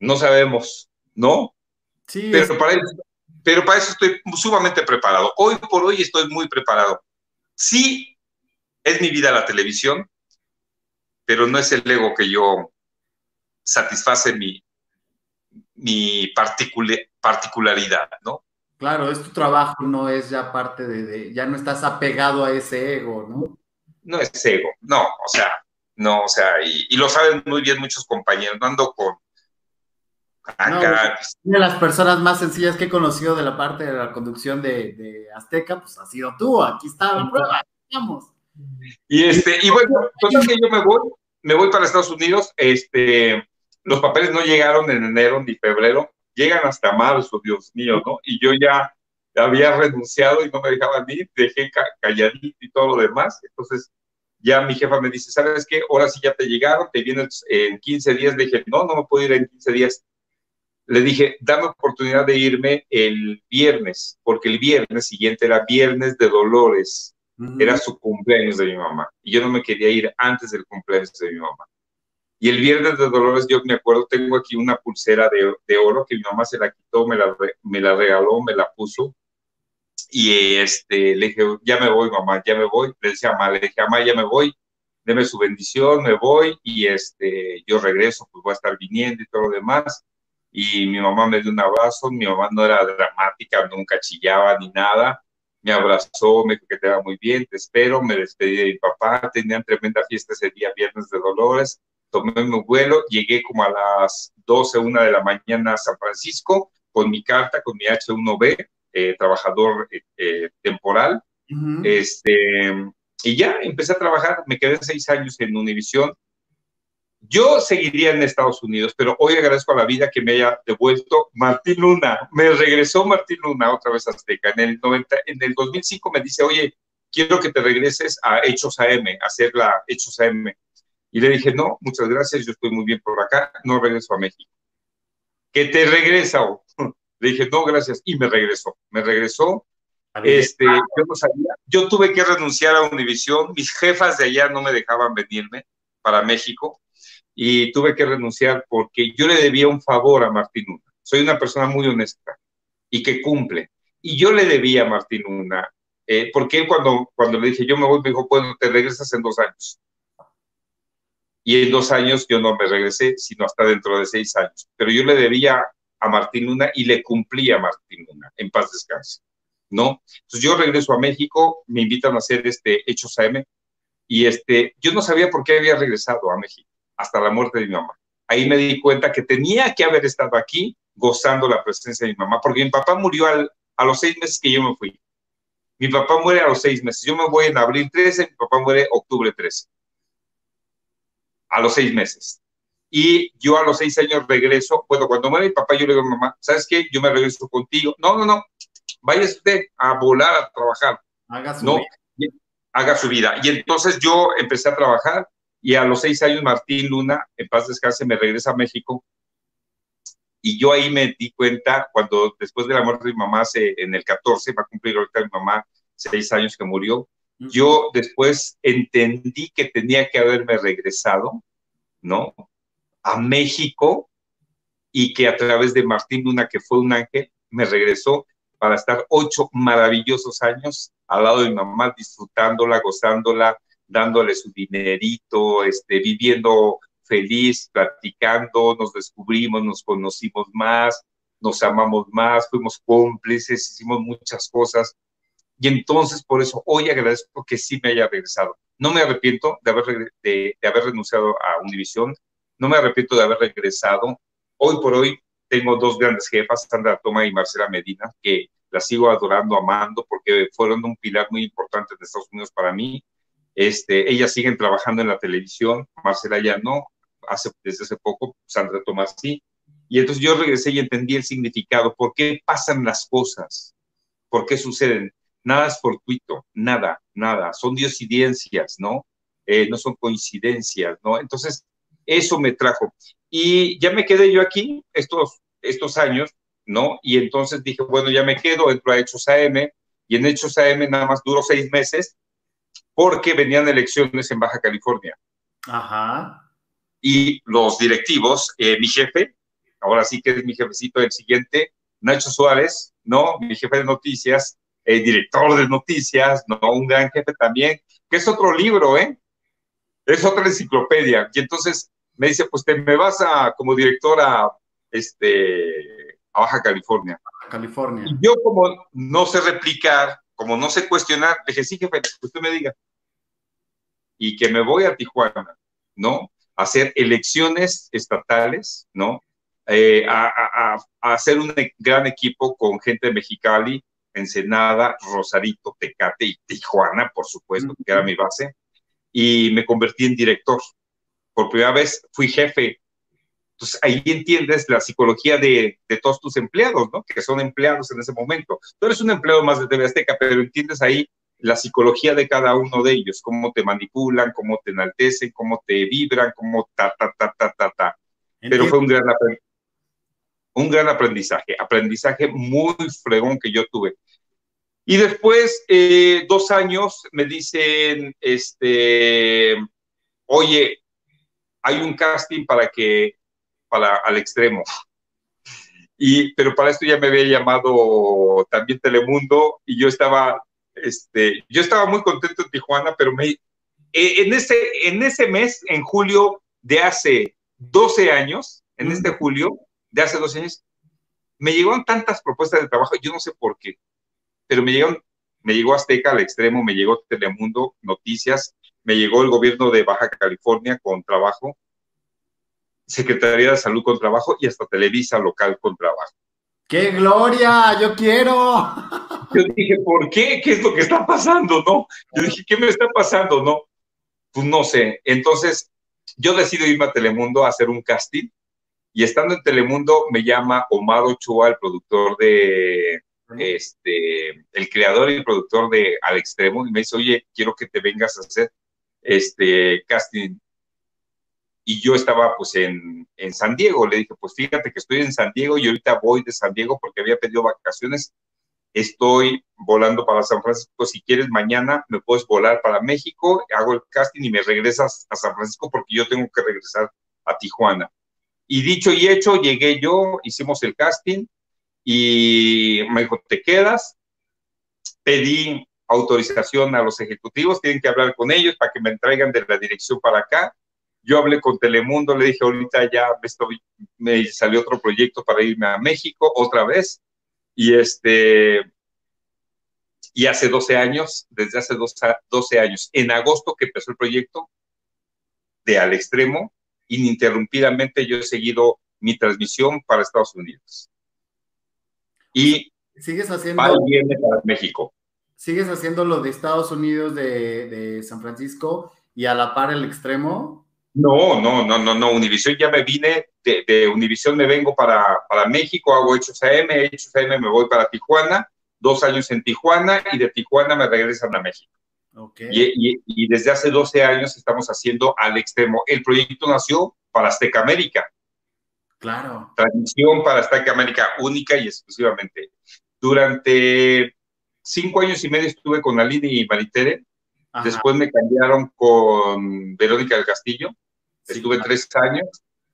No sabemos, ¿no? Sí. Pero, para eso, pero para eso estoy sumamente preparado. Hoy por hoy estoy muy preparado. Sí, es mi vida la televisión, pero no es el ego que yo satisface mi, mi particularidad, ¿no? Claro, es tu trabajo, no es ya parte de, ya no estás apegado a ese ego, ¿no? No es ego, no, o sea, no, o sea, y, lo saben muy bien muchos compañeros, ando con... Acá, pues, una de las personas más sencillas que he conocido de la parte de la conducción de, Azteca, pues ha sido tú, aquí está la prueba, vamos. Y este, y bueno, total que yo me voy, me voy para Estados Unidos, este, los papeles no llegaron en enero ni febrero, llegan hasta marzo, Dios mío, ¿no? Y yo ya había renunciado y no me dejaban ir, dejé calladito y todo lo demás. Entonces, ya mi jefa me dice, ¿sabes qué? Ahora sí ya te llegaron, te vienes en 15 días. Le dije, no, no me puedo ir en 15 días. Le dije, dame oportunidad de irme el viernes, porque el viernes siguiente era viernes de Dolores. Era su cumpleaños de mi mamá. Y yo no me quería ir antes del cumpleaños de mi mamá. Y el viernes de Dolores, yo me acuerdo, tengo aquí una pulsera de, de oro que mi mamá se la quitó, me la, me la regaló, me la puso. Y este, le dije, ya me voy, mamá, ya me voy. Le decía, mamá, le dije, mamá, ya me voy, deme su bendición, me voy y este, yo regreso, pues voy a estar viniendo y todo lo demás. Y mi mamá me dio un abrazo, mi mamá no era dramática, nunca chillaba ni nada. Me abrazó, me dijo que te va muy bien, te espero, me despedí de mi papá, tenían tremenda fiesta ese día, Viernes de Dolores tomé mi vuelo, llegué como a las 12, 1 de la mañana a San Francisco con mi carta, con mi H1B, eh, trabajador eh, eh, temporal. este, y ya empecé a trabajar, me quedé seis años en Univisión. Yo seguiría en Estados Unidos, pero hoy agradezco a la vida que me haya devuelto Martín Luna. Me regresó Martín Luna otra vez a Azteca. En el, 90, en el 2005 me dice, oye, quiero que te regreses a Hechos AM, a hacer la Hechos AM. Y le dije, no, muchas gracias, yo estoy muy bien por acá, no regreso a México. ¿Que te regresa? Le dije, no, gracias, y me regresó. Me regresó. Este, yo no sabía. Yo tuve que renunciar a Univisión. Mis jefas de allá no me dejaban venirme para México y tuve que renunciar porque yo le debía un favor a Martín Luna. Soy una persona muy honesta y que cumple. Y yo le debía a Martín Luna, eh, porque él cuando, cuando le dije yo me voy, me dijo, bueno, te regresas en dos años y en dos años yo no me regresé, sino hasta dentro de seis años. Pero yo le debía a Martín Luna y le cumplí a Martín Luna, en paz descanse, ¿no? Entonces yo regreso a México, me invitan a hacer este Hechos AM, y este, yo no sabía por qué había regresado a México, hasta la muerte de mi mamá. Ahí me di cuenta que tenía que haber estado aquí gozando la presencia de mi mamá, porque mi papá murió a los seis meses que yo me fui. Mi papá muere a los seis meses. Yo me voy en abril 13, mi papá muere octubre 13 a los seis meses. Y yo a los seis años regreso, bueno, cuando muere mi papá, yo le digo a mamá, ¿sabes qué? Yo me regreso contigo. No, no, no, vaya usted a volar a trabajar. Haga su no, vida. Haga su vida. Y entonces yo empecé a trabajar y a los seis años Martín Luna, en paz descanse, me regresa a México. Y yo ahí me di cuenta, cuando después de la muerte de mi mamá, se, en el 14, va a cumplir ahorita mi mamá seis años que murió, yo después entendí que tenía que haberme regresado, ¿no? A México y que a través de Martín Luna, que fue un ángel, me regresó para estar ocho maravillosos años al lado de mi mamá, disfrutándola, gozándola, dándole su dinerito, este, viviendo feliz, platicando, nos descubrimos, nos conocimos más, nos amamos más, fuimos cómplices, hicimos muchas cosas y entonces, por eso, hoy agradezco que sí me haya regresado. No me arrepiento de haber, de, haber renunciado a Univisión, no me arrepiento de haber regresado. Hoy por hoy tengo dos grandes jefas, Sandra Toma y Marcela Medina, que las sigo adorando, amando, porque fueron un pilar muy importante de Estados Unidos para mí. Este, ellas siguen trabajando en la televisión, Marcela ya no, hace, desde hace poco, Sandra Tomás sí. Y entonces yo regresé y entendí el significado, por qué pasan las cosas, por qué suceden nada es fortuito, nada, nada, son diosidencias, ¿no? Eh, no son coincidencias, ¿no? Entonces, eso me trajo. Y ya me quedé yo aquí estos, estos años, ¿no? Y entonces dije, bueno, ya me quedo, entro a Hechos AM, y en Hechos AM nada más duró seis meses, porque venían elecciones en Baja California. Ajá. Y los directivos, eh, mi jefe, ahora sí que es mi jefecito el siguiente, Nacho Suárez, ¿no? Mi jefe de noticias, el director de noticias, ¿no? Un gran jefe también, que es otro libro, ¿eh? Es otra enciclopedia. Y entonces me dice, pues te me vas a, como directora este, a Baja California. California. Y yo como no sé replicar, como no sé cuestionar, le dije, sí, jefe, usted me diga. Y que me voy a Tijuana, ¿no? A hacer elecciones estatales, ¿no? Eh, a, hacer un gran equipo con gente de Mexicali, Ensenada, Rosarito, Tecate y Tijuana, por supuesto, que era mi base. Y me convertí en director. Por primera vez fui jefe entonces ahí entiendes la psicología de, todos tus empleados, ¿no? Que son empleados en ese momento. Tú eres un empleado más de TV Azteca, pero entiendes ahí la psicología de cada uno de ellos, cómo te manipulan, cómo te enaltecen, cómo te vibran, cómo ta, ta, ta, ta, ta, ta. Pero fue un gran, un gran aprendizaje, aprendizaje muy fregón que yo tuve. Y después, eh, dos años, me dicen, este, oye, hay un casting para que para, al extremo. Y, pero para esto ya me había llamado también Telemundo y yo estaba, este, yo estaba muy contento en Tijuana, pero me, e, en, ese, en ese mes, en julio de hace 12 años, en este julio de hace 12 años, me llegaron tantas propuestas de trabajo, yo no sé por qué, pero me llegaron, me llegó Azteca al extremo, me llegó Telemundo, Noticias, me llegó el gobierno de Baja California con trabajo, Secretaría de Salud con trabajo y hasta Televisa local con trabajo. ¡Qué gloria! ¡Yo quiero! Yo dije, ¿por qué? ¿Qué es lo que está pasando? ¿No? Yo dije, ¿qué me está pasando? No, pues no sé. Entonces, yo decido irme a Telemundo a hacer un casting y estando en Telemundo me llama Omar Ochoa, el productor de, este, el creador y productor de Al Extremo, y me dice, oye, quiero que te vengas a hacer este casting y yo estaba pues en, en, San Diego. Le dije, pues fíjate que estoy en San Diego y ahorita voy de San Diego porque había pedido vacaciones. Estoy volando para San Francisco. Si quieres, mañana me puedes volar para México, hago el casting y me regresas a San Francisco porque yo tengo que regresar a Tijuana. Y dicho y hecho, llegué yo, hicimos el casting y me dijo, ¿te quedas? Pedí autorización a los ejecutivos, tienen que hablar con ellos para que me traigan de la dirección para acá yo hablé con Telemundo, le dije, ahorita ya me, estoy, me salió otro proyecto para irme a México otra vez. Y este, y hace 12 años, desde hace 12 años, en agosto que empezó el proyecto, de al extremo, ininterrumpidamente yo he seguido mi transmisión para Estados Unidos. Y sigues haciendo viene para México. Sigues haciendo lo de Estados Unidos de, de San Francisco y a la par el extremo. No, no, no, no, no. Univisión ya me vine, de, de Univisión me vengo para, para México, hago Hechos AM, Hechos AM me voy para Tijuana, dos años en Tijuana y de Tijuana me regresan a México. Okay. Y, y, desde hace 12 años estamos haciendo al extremo. El proyecto nació para Azteca América. Claro. Transmisión para Azteca América única y exclusivamente. Durante cinco años y medio estuve con Aline y Maritere Después me cambiaron con Verónica del Castillo. Estuve tres años.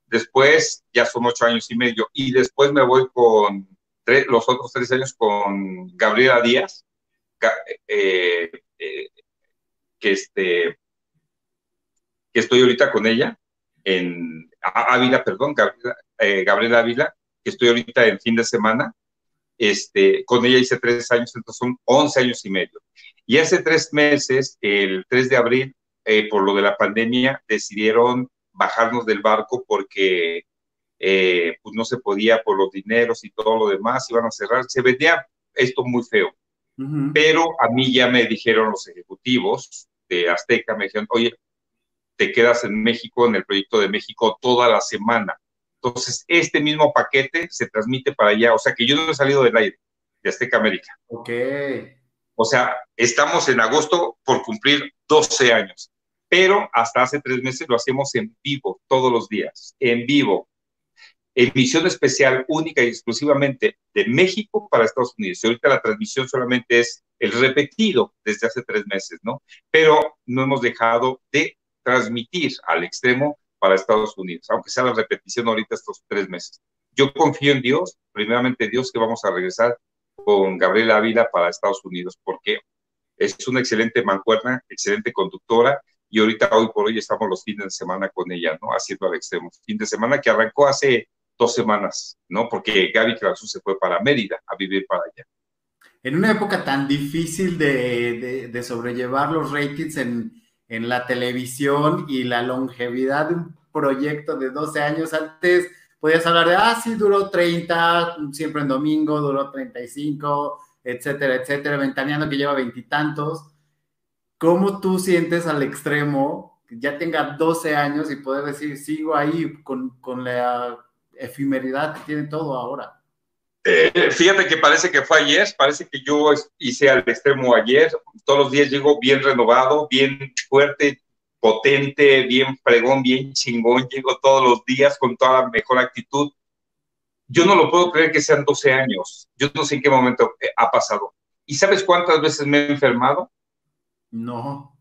Después ya son ocho años y medio. Y después me voy con los otros tres años con Gabriela Díaz, eh, eh, que, este, que estoy ahorita con ella en Ávila, perdón, Gabriela, eh, Gabriela Ávila, que estoy ahorita en fin de semana. Este, con ella hice tres años, entonces son once años y medio. Y hace tres meses, el 3 de abril, eh, por lo de la pandemia, decidieron bajarnos del barco porque eh, pues no se podía por los dineros y todo lo demás, iban a cerrar. Se vendía esto muy feo. Pero a mí ya me dijeron los ejecutivos de Azteca, me dijeron, oye, te quedas en México, en el proyecto de México, toda la semana. Entonces, este mismo paquete se transmite para allá. O sea que yo no he salido del aire de Azteca América. Ok. O sea, estamos en agosto por cumplir 12 años, pero hasta hace tres meses lo hacemos en vivo, todos los días, en vivo. Emisión especial única y exclusivamente de México para Estados Unidos. Y ahorita la transmisión solamente es el repetido desde hace tres meses, ¿no? Pero no hemos dejado de transmitir al extremo para Estados Unidos, aunque sea la repetición ahorita estos tres meses. Yo confío en Dios, primeramente Dios, que vamos a regresar con Gabriela Ávila para Estados Unidos, porque es una excelente mancuerna, excelente conductora, y ahorita hoy por hoy estamos los fines de semana con ella, ¿no? Haciendo al extremo. Fin de semana que arrancó hace dos semanas, ¿no? Porque Gaby Crazú se fue para Mérida a vivir para allá. En una época tan difícil de, de, sobrellevar los ratings en, en, la televisión y la longevidad de un proyecto de 12 años antes, podías hablar de, ah, sí, duró 30, siempre en domingo, duró 35, etcétera, etcétera, ventaneando que lleva veintitantos. ¿Cómo tú sientes al extremo que ya tenga 12 años y poder decir, sigo ahí con, con la efemeridad que tiene todo ahora? Eh, fíjate que parece que fue ayer, parece que yo hice al extremo ayer, todos los días llego bien renovado, bien fuerte, potente, bien pregón, bien chingón, llego todos los días con toda la mejor actitud. Yo no lo puedo creer que sean 12 años, yo no sé en qué momento eh, ha pasado. ¿Y sabes cuántas veces me he enfermado? No.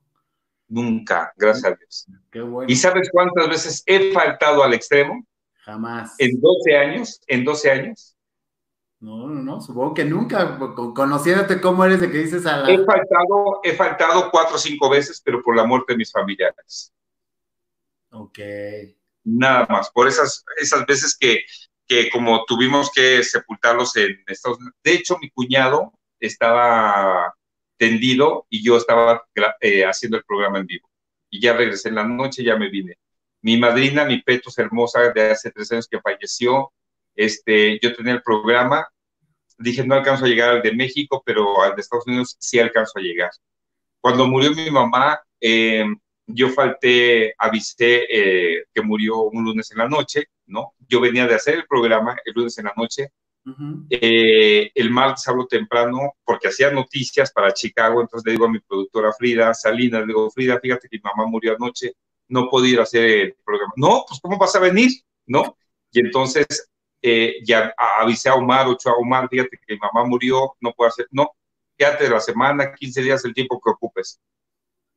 Nunca, gracias a Dios. Qué bueno. ¿Y sabes cuántas veces he faltado al extremo? Jamás. En 12 años, en 12 años. No, no, no, supongo que nunca, conociéndote cómo eres de que dices a la... He faltado, he faltado cuatro o cinco veces, pero por la muerte de mis familiares. Ok. Nada más, por esas, esas veces que, que como tuvimos que sepultarlos en Estados Unidos. De hecho, mi cuñado estaba tendido y yo estaba eh, haciendo el programa en vivo. Y ya regresé en la noche, ya me vine. Mi madrina, mi petos hermosa de hace tres años que falleció, este, yo tenía el programa, dije no alcanzo a llegar al de México, pero al de Estados Unidos sí alcanzo a llegar. Cuando murió mi mamá, em, yo falté, avisé eh, que murió un lunes en la noche, ¿no? Yo venía de hacer el programa el lunes en la noche, eh, el martes hablo temprano porque hacía noticias para Chicago, entonces le digo a mi productora Frida Salinas, le digo, Frida, fíjate que mi mamá murió anoche, no puedo ir a hacer el programa. No, pues ¿cómo vas a venir? ¿No? Y entonces eh, ya avisé a Omar, ocho a Omar, fíjate que mi mamá murió, no puedo hacer, no, quédate la semana, 15 días, el tiempo que ocupes.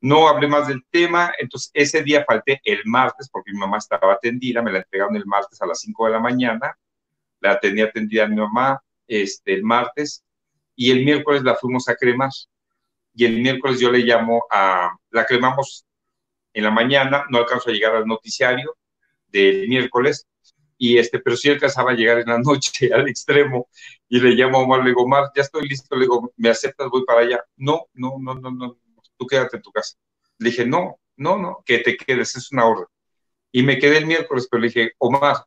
No hablé más del tema, entonces ese día falté el martes porque mi mamá estaba atendida, me la entregaron el martes a las 5 de la mañana, la tenía atendida mi mamá este, el martes y el miércoles la fuimos a cremar. Y el miércoles yo le llamo a, la cremamos en la mañana, no alcanzó a llegar al noticiario del miércoles, y este, pero sí alcanzaba a llegar en la noche al extremo y le llamo a Omar, le digo, Omar, ya estoy listo, le digo, ¿me aceptas? Voy para allá. No, no, no, no, no, tú quédate en tu casa. Le dije, no, no, no, que te quedes, es una orden. Y me quedé el miércoles, pero le dije, Omar,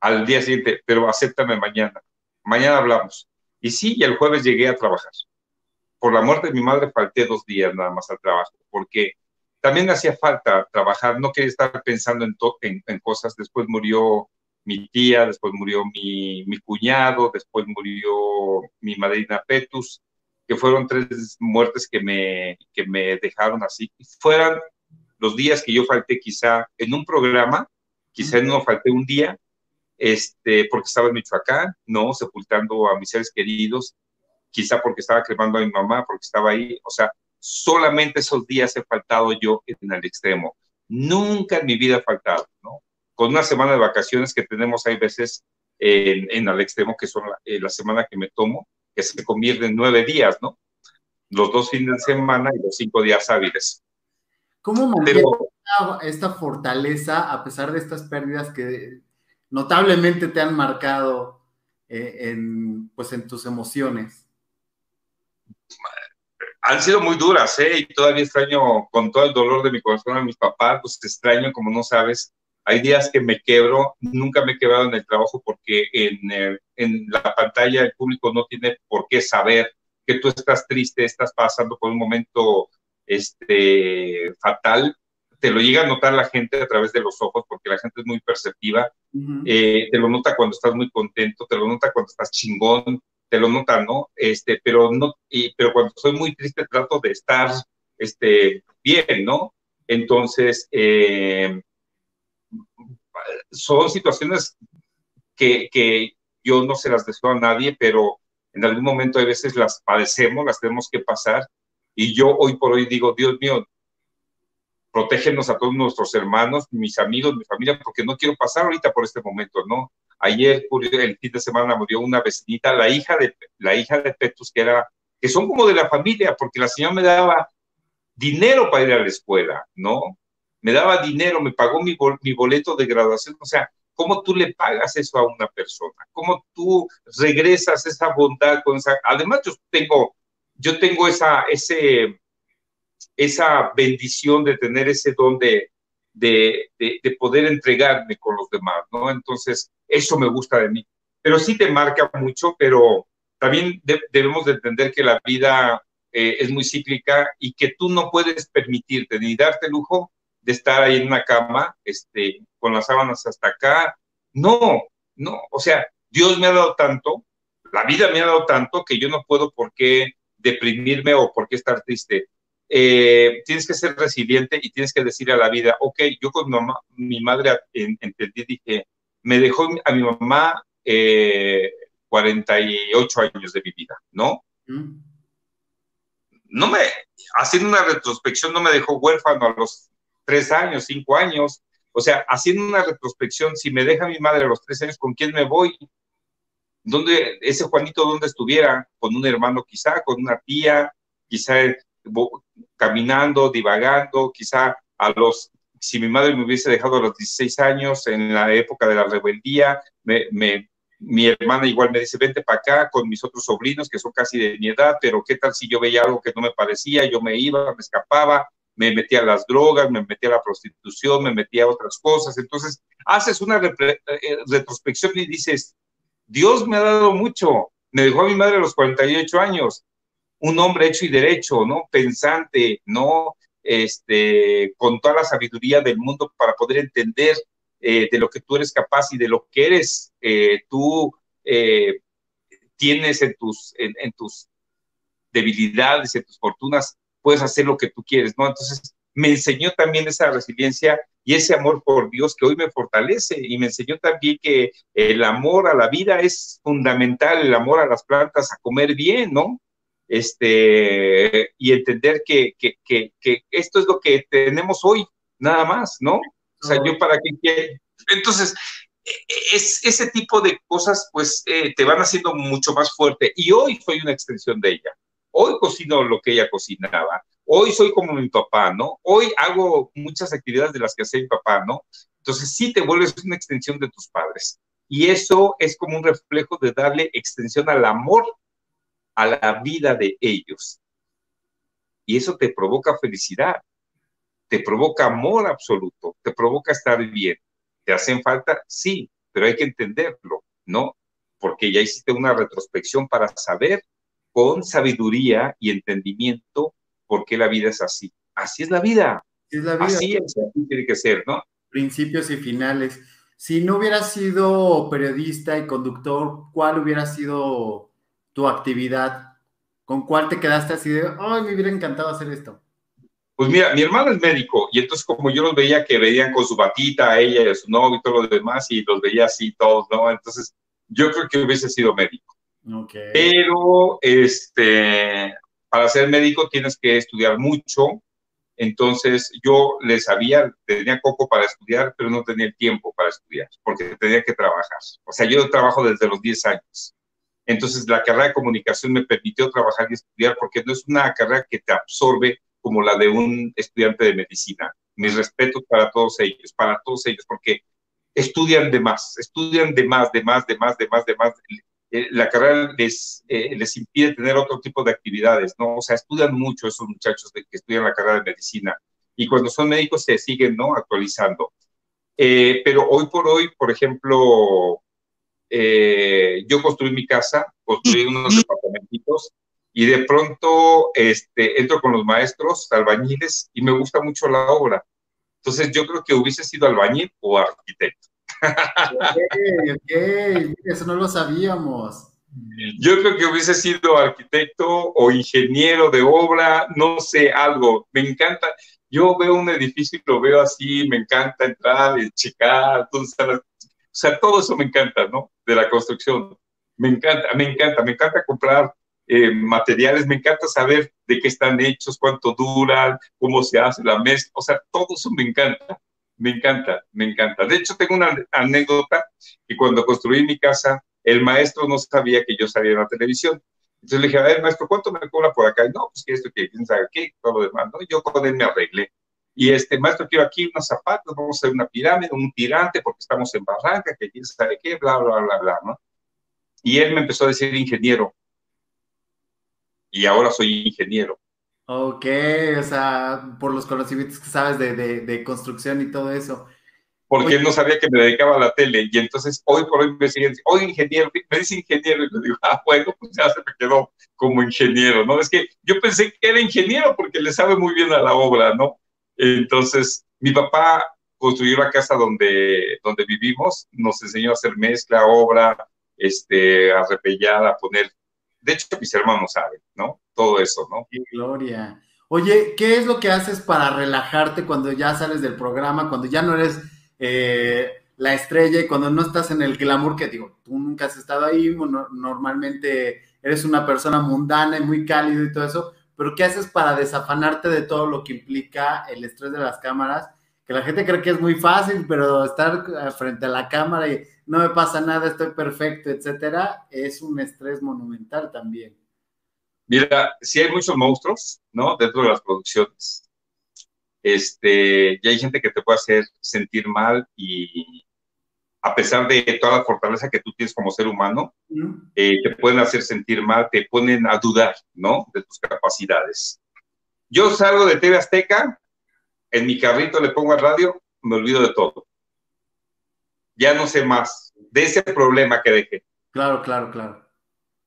al día siguiente, pero acéptame mañana. Mañana hablamos. Y sí, y el jueves llegué a trabajar. Por la muerte de mi madre falté dos días nada más al trabajo, porque también hacía falta trabajar, no quería estar pensando en, en, cosas. Después murió mi tía, después murió mi, mi cuñado, después murió mi madrina Petus, que fueron tres muertes que me, que me dejaron así. Fueran los días que yo falté quizá en un programa, quizá no falté un día, este, porque estaba en Michoacán, ¿no? Sepultando a mis seres queridos, quizá porque estaba cremando a mi mamá, porque estaba ahí, o sea, solamente esos días he faltado yo en el extremo. Nunca en mi vida he faltado, ¿no? Con una semana de vacaciones que tenemos hay veces en, en el extremo, que son la, eh, la, semana que me tomo, que se convierte en nueve días, ¿no? Los dos fines de semana y los cinco días hábiles. ¿Cómo mantiene esta fortaleza a pesar de estas pérdidas que notablemente te han marcado eh, en, pues, en tus emociones? Han sido muy duras, ¿eh? Y todavía extraño, con todo el dolor de mi corazón a mis papás, pues te extraño, como no sabes. Hay días que me quebro, nunca me he quebrado en el trabajo porque en, eh, en la pantalla el público no tiene por qué saber que tú estás triste, estás pasando por un momento este, fatal, te lo llega a notar la gente a través de los ojos, porque la gente es muy perceptiva, eh, te lo nota cuando estás muy contento, te lo nota cuando estás chingón, te lo nota, ¿no? Este, pero no, y, pero cuando soy muy triste trato de estar, este, bien, ¿no? Entonces, eh, son situaciones que, que yo no se las deseo a nadie, pero en algún momento a veces las padecemos, las tenemos que pasar, y yo hoy por hoy digo, Dios mío, protégenos a todos nuestros hermanos, mis amigos, mi familia, porque no quiero pasar ahorita por este momento, ¿no? Ayer, el fin de semana, murió una vecinita, la hija de, la hija de Petus, que era, que son como de la familia, porque la señora me daba dinero para ir a la escuela, ¿no? Me daba dinero, me pagó mi, boleto de graduación, o sea, ¿cómo tú le pagas eso a una persona? ¿Cómo tú regresas esa bondad con esa... Además, yo tengo, yo tengo esa, ese, esa bendición de tener ese don de, de, de, poder entregarme con los demás, ¿no? Entonces, eso me gusta de mí. Pero sí te marca mucho, pero también debemos de entender que la vida eh, es muy cíclica y que tú no puedes permitirte ni darte lujo de estar ahí en una cama, este, con las sábanas hasta acá. No, no, o sea, Dios me ha dado tanto, la vida me ha dado tanto que yo no puedo por qué deprimirme o por qué estar triste. Eh, tienes que ser resiliente y tienes que decir a la vida, ok, yo con mi, madre entendí, dije, me dejó a mi mamá 48 eh, años de mi vida, ¿no? Mm no me, haciendo una retrospección, no me dejó huérfano a los tres años, cinco años. O sea, haciendo una retrospección, si me deja mi madre a los tres años, ¿con quién me voy? ¿Dónde, ese Juanito, dónde estuviera? Con un hermano quizá, con una tía, quizá caminando, divagando, quizá a los, si mi madre me hubiese dejado a los 16 años, en la época de la rebeldía, mi hermana igual me dice, vente para acá con mis otros sobrinos que son casi de mi edad, pero qué tal si yo veía algo que no me parecía, yo me iba, me escapaba, me metía a las drogas, me metía a la prostitución, me metía a otras cosas. Entonces, haces una eh, retrospección y dices, Dios me ha dado mucho, me dejó a mi madre a los 48 años, un hombre hecho y derecho, ¿no? Pensante, ¿no? Este, con toda la sabiduría del mundo para poder entender eh, de lo que tú eres capaz y de lo que eres eh, tú tienes en tus, en, tus debilidades, en tus fortunas, puedes hacer lo que tú quieres, ¿no? Entonces, me enseñó también esa resiliencia y ese amor por Dios que hoy me fortalece y me enseñó también que el amor a la vida es fundamental, el amor a las plantas, a comer bien, ¿no? Este, y entender que, que, que, que esto es lo que tenemos hoy, nada más, ¿no? O sea, yo para qué Entonces, e, e, es, ese tipo de cosas, pues, eh, te van haciendo mucho más fuerte. Y hoy soy una extensión de ella. Hoy cocino lo que ella cocinaba. Hoy soy como mi papá, ¿no? Hoy hago muchas actividades de las que hacía mi papá, ¿no? Entonces, sí te vuelves una extensión de tus padres. Y eso es como un reflejo de darle extensión al amor a la vida de ellos. Y eso te provoca felicidad te provoca amor absoluto, te provoca estar bien. ¿Te hacen falta? Sí, pero hay que entenderlo, ¿no? Porque ya hiciste una retrospección para saber con sabiduría y entendimiento por qué la vida es así. Así es la vida. Es la vida. Así es, así tiene que ser, ¿no? Principios y finales. Si no hubieras sido periodista y conductor, ¿cuál hubiera sido tu actividad? ¿Con cuál te quedaste así de, ay, me hubiera encantado hacer esto? Pues mira, mi hermano es médico y entonces como yo los veía que veían con su batita a ella y a su novio y todo lo demás y los veía así todos, ¿no? Entonces yo creo que hubiese sido médico. Okay. Pero este, para ser médico tienes que estudiar mucho. Entonces yo le sabía, tenía poco para estudiar, pero no tenía el tiempo para estudiar porque tenía que trabajar. O sea, yo trabajo desde los 10 años. Entonces la carrera de comunicación me permitió trabajar y estudiar porque no es una carrera que te absorbe como la de un estudiante de medicina. Mis respetos para todos ellos, para todos ellos, porque estudian de más, estudian de más, de más, de más, de más, de más. Eh, la carrera les, eh, les impide tener otro tipo de actividades, ¿no? O sea, estudian mucho esos muchachos que estudian la carrera de medicina y cuando son médicos se siguen, ¿no? Actualizando. Eh, pero hoy por hoy, por ejemplo, yo construí mi casa, construí unos departamentitos y de pronto este, entro con los maestros albañiles y me gusta mucho la obra. Entonces yo creo que hubiese sido albañil o arquitecto. Ok, ok, eso no lo sabíamos. Yo creo que hubiese sido arquitecto o ingeniero de obra, no sé, algo. Me encanta. Yo veo un edificio y lo veo así, me encanta entrar y checar, o sea, todo eso me encanta, ¿no? De la construcción. Me encanta, me encanta, me encanta comprar eh, materiales, me encanta saber de qué están hechos, cuánto duran, cómo se hace la mezcla, o sea, todo eso me encanta, me encanta, me encanta. De hecho, tengo una anécdota que cuando construí mi casa, el maestro no sabía que yo salía en la televisión. Entonces le dije, a ver, maestro, ¿cuánto me cobra por acá? no, pues que esto, que quién sabe qué, todo lo demás, ¿no? Yo con él me arreglé. Y este, maestro, quiero aquí unos zapatos, vamos a hacer una pirámide, un tirante, porque estamos en Barranca, que quién sabe qué, bla, bla, bla, bla, ¿no? Y él me empezó a decir ingeniero. Y ahora soy ingeniero. Ok, o sea, por los conocimientos que sabes de, de, de construcción y todo eso porque él no sabía que me dedicaba a la tele. Y entonces hoy por hoy me siguen hoy ingeniero, me dice ingeniero, y le digo, ah, bueno, pues ya se me quedó como ingeniero, ¿no? Es que yo pensé que era ingeniero porque le sabe muy bien a la obra, ¿no? Entonces, mi papá construyó la casa donde, donde vivimos, nos enseñó a hacer mezcla, obra, este, a repellar, a poner. De hecho, mis hermanos saben, ¿no? Todo eso, ¿no? Qué gloria. Oye, ¿qué es lo que haces para relajarte cuando ya sales del programa, cuando ya no eres eh, la estrella y cuando no estás en el glamour, que digo, tú nunca has estado ahí, normalmente eres una persona mundana y muy cálido y todo eso, pero ¿qué haces para desafanarte de todo lo que implica el estrés de las cámaras? Que la gente cree que es muy fácil, pero estar frente a la cámara y no me pasa nada, estoy perfecto, etcétera, es un estrés monumental también. Mira, si hay muchos monstruos, ¿no? Dentro de las producciones este, y hay gente que te puede hacer sentir mal y a pesar de toda la fortaleza que tú tienes como ser humano, eh, te pueden hacer sentir mal, te ponen a dudar, ¿no? De tus capacidades. Yo salgo de TV Azteca, en mi carrito le pongo a radio, me olvido de todo. Ya no sé más de ese problema que dejé. Claro, claro, claro.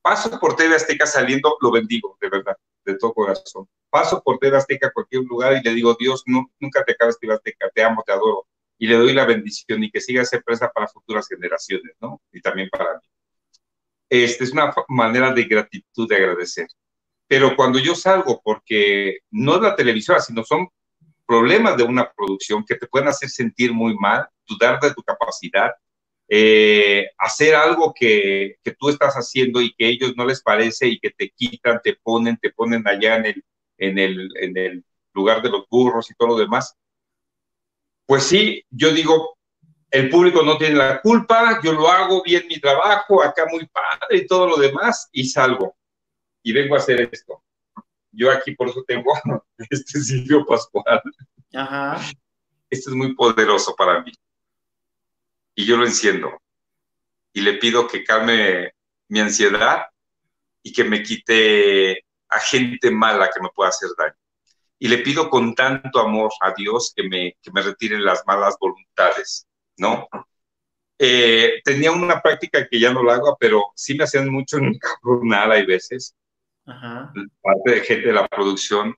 Paso por TV Azteca saliendo, lo bendigo, de verdad, de todo corazón paso por TV Azteca a cualquier lugar y le digo, Dios, no, nunca te acabes TV Azteca, te amo, te adoro. Y le doy la bendición y que siga esa empresa para futuras generaciones, ¿no? Y también para mí. Esta es una manera de gratitud, de agradecer. Pero cuando yo salgo, porque no es la televisora, sino son problemas de una producción que te pueden hacer sentir muy mal, dudar de tu capacidad, eh, hacer algo que, tú estás haciendo y que a ellos no les parece y que te quitan, te ponen, te ponen allá en el, en el lugar de los burros y todo lo demás. Pues sí, yo digo, el público no tiene la culpa, yo lo hago bien mi trabajo, acá muy padre y todo lo demás, y salgo. Y vengo a hacer esto. Yo aquí por eso tengo este Silvio Pascual. Ajá. Este es muy poderoso para mí. Y yo lo enciendo. Y le pido que calme mi ansiedad y que me quite a gente mala que me pueda hacer daño. Y le pido con tanto amor a Dios que me, que me retire las malas voluntades, ¿no? Eh, tenía una práctica que ya no la hago, pero sí me hacían mucho encabronar hay veces, parte de gente de la producción,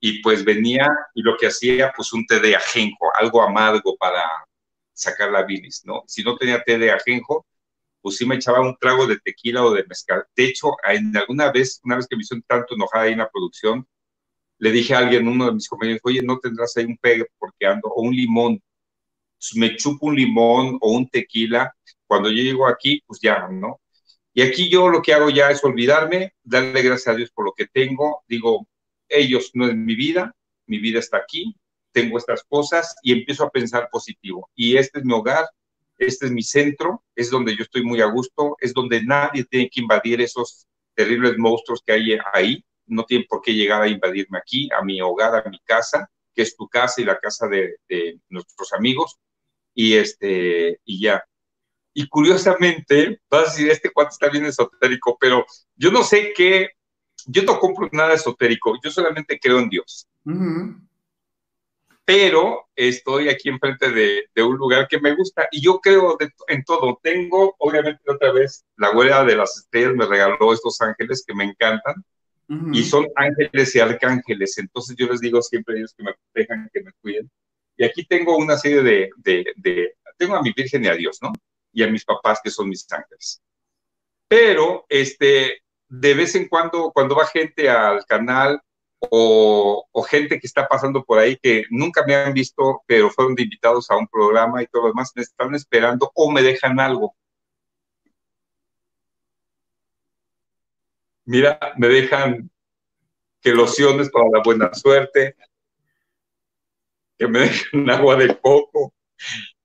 y pues venía y lo que hacía, pues un té de ajenjo, algo amargo para sacar la bilis, ¿no? Si no tenía té de ajenjo, pues sí me echaba un trago de tequila o de mezcal. De hecho, en alguna vez, una vez que me hicieron tanto enojada ahí en la producción, le dije a alguien, uno de mis compañeros, oye, ¿no tendrás ahí un pegue porque ando, o un limón? Pues me chupo un limón o un tequila. Cuando yo llego aquí, pues ya, ¿no? Y aquí yo lo que hago ya es olvidarme, darle gracias a Dios por lo que tengo. Digo, ellos no es mi vida, mi vida está aquí, tengo estas cosas y empiezo a pensar positivo. Y este es mi hogar, este es mi centro, es donde yo estoy muy a gusto, es donde nadie tiene que invadir esos terribles monstruos que hay ahí, no tienen por qué llegar a invadirme aquí, a mi hogar, a mi casa, que es tu casa y la casa de, nuestros amigos, y este, y ya. Y curiosamente, vas a decir, este cuate está bien esotérico, pero yo no sé qué, yo no compro nada esotérico, yo solamente creo en Dios pero estoy aquí enfrente de, de, un lugar que me gusta y yo creo en todo. Tengo, obviamente, otra vez, la huella de las estrellas me regaló estos ángeles que me encantan y son ángeles y arcángeles. Entonces yo les digo siempre a ellos que me protejan, que me cuiden. Y aquí tengo una serie de, de, de, tengo a mi Virgen y a Dios, ¿no? Y a mis papás que son mis ángeles. Pero, este, de vez en cuando, cuando va gente al canal, o, gente que está pasando por ahí que nunca me han visto, pero fueron invitados a un programa y todo lo demás, me están esperando o me dejan algo. Mira, me dejan que lociones para la buena suerte, que me dejan agua de coco,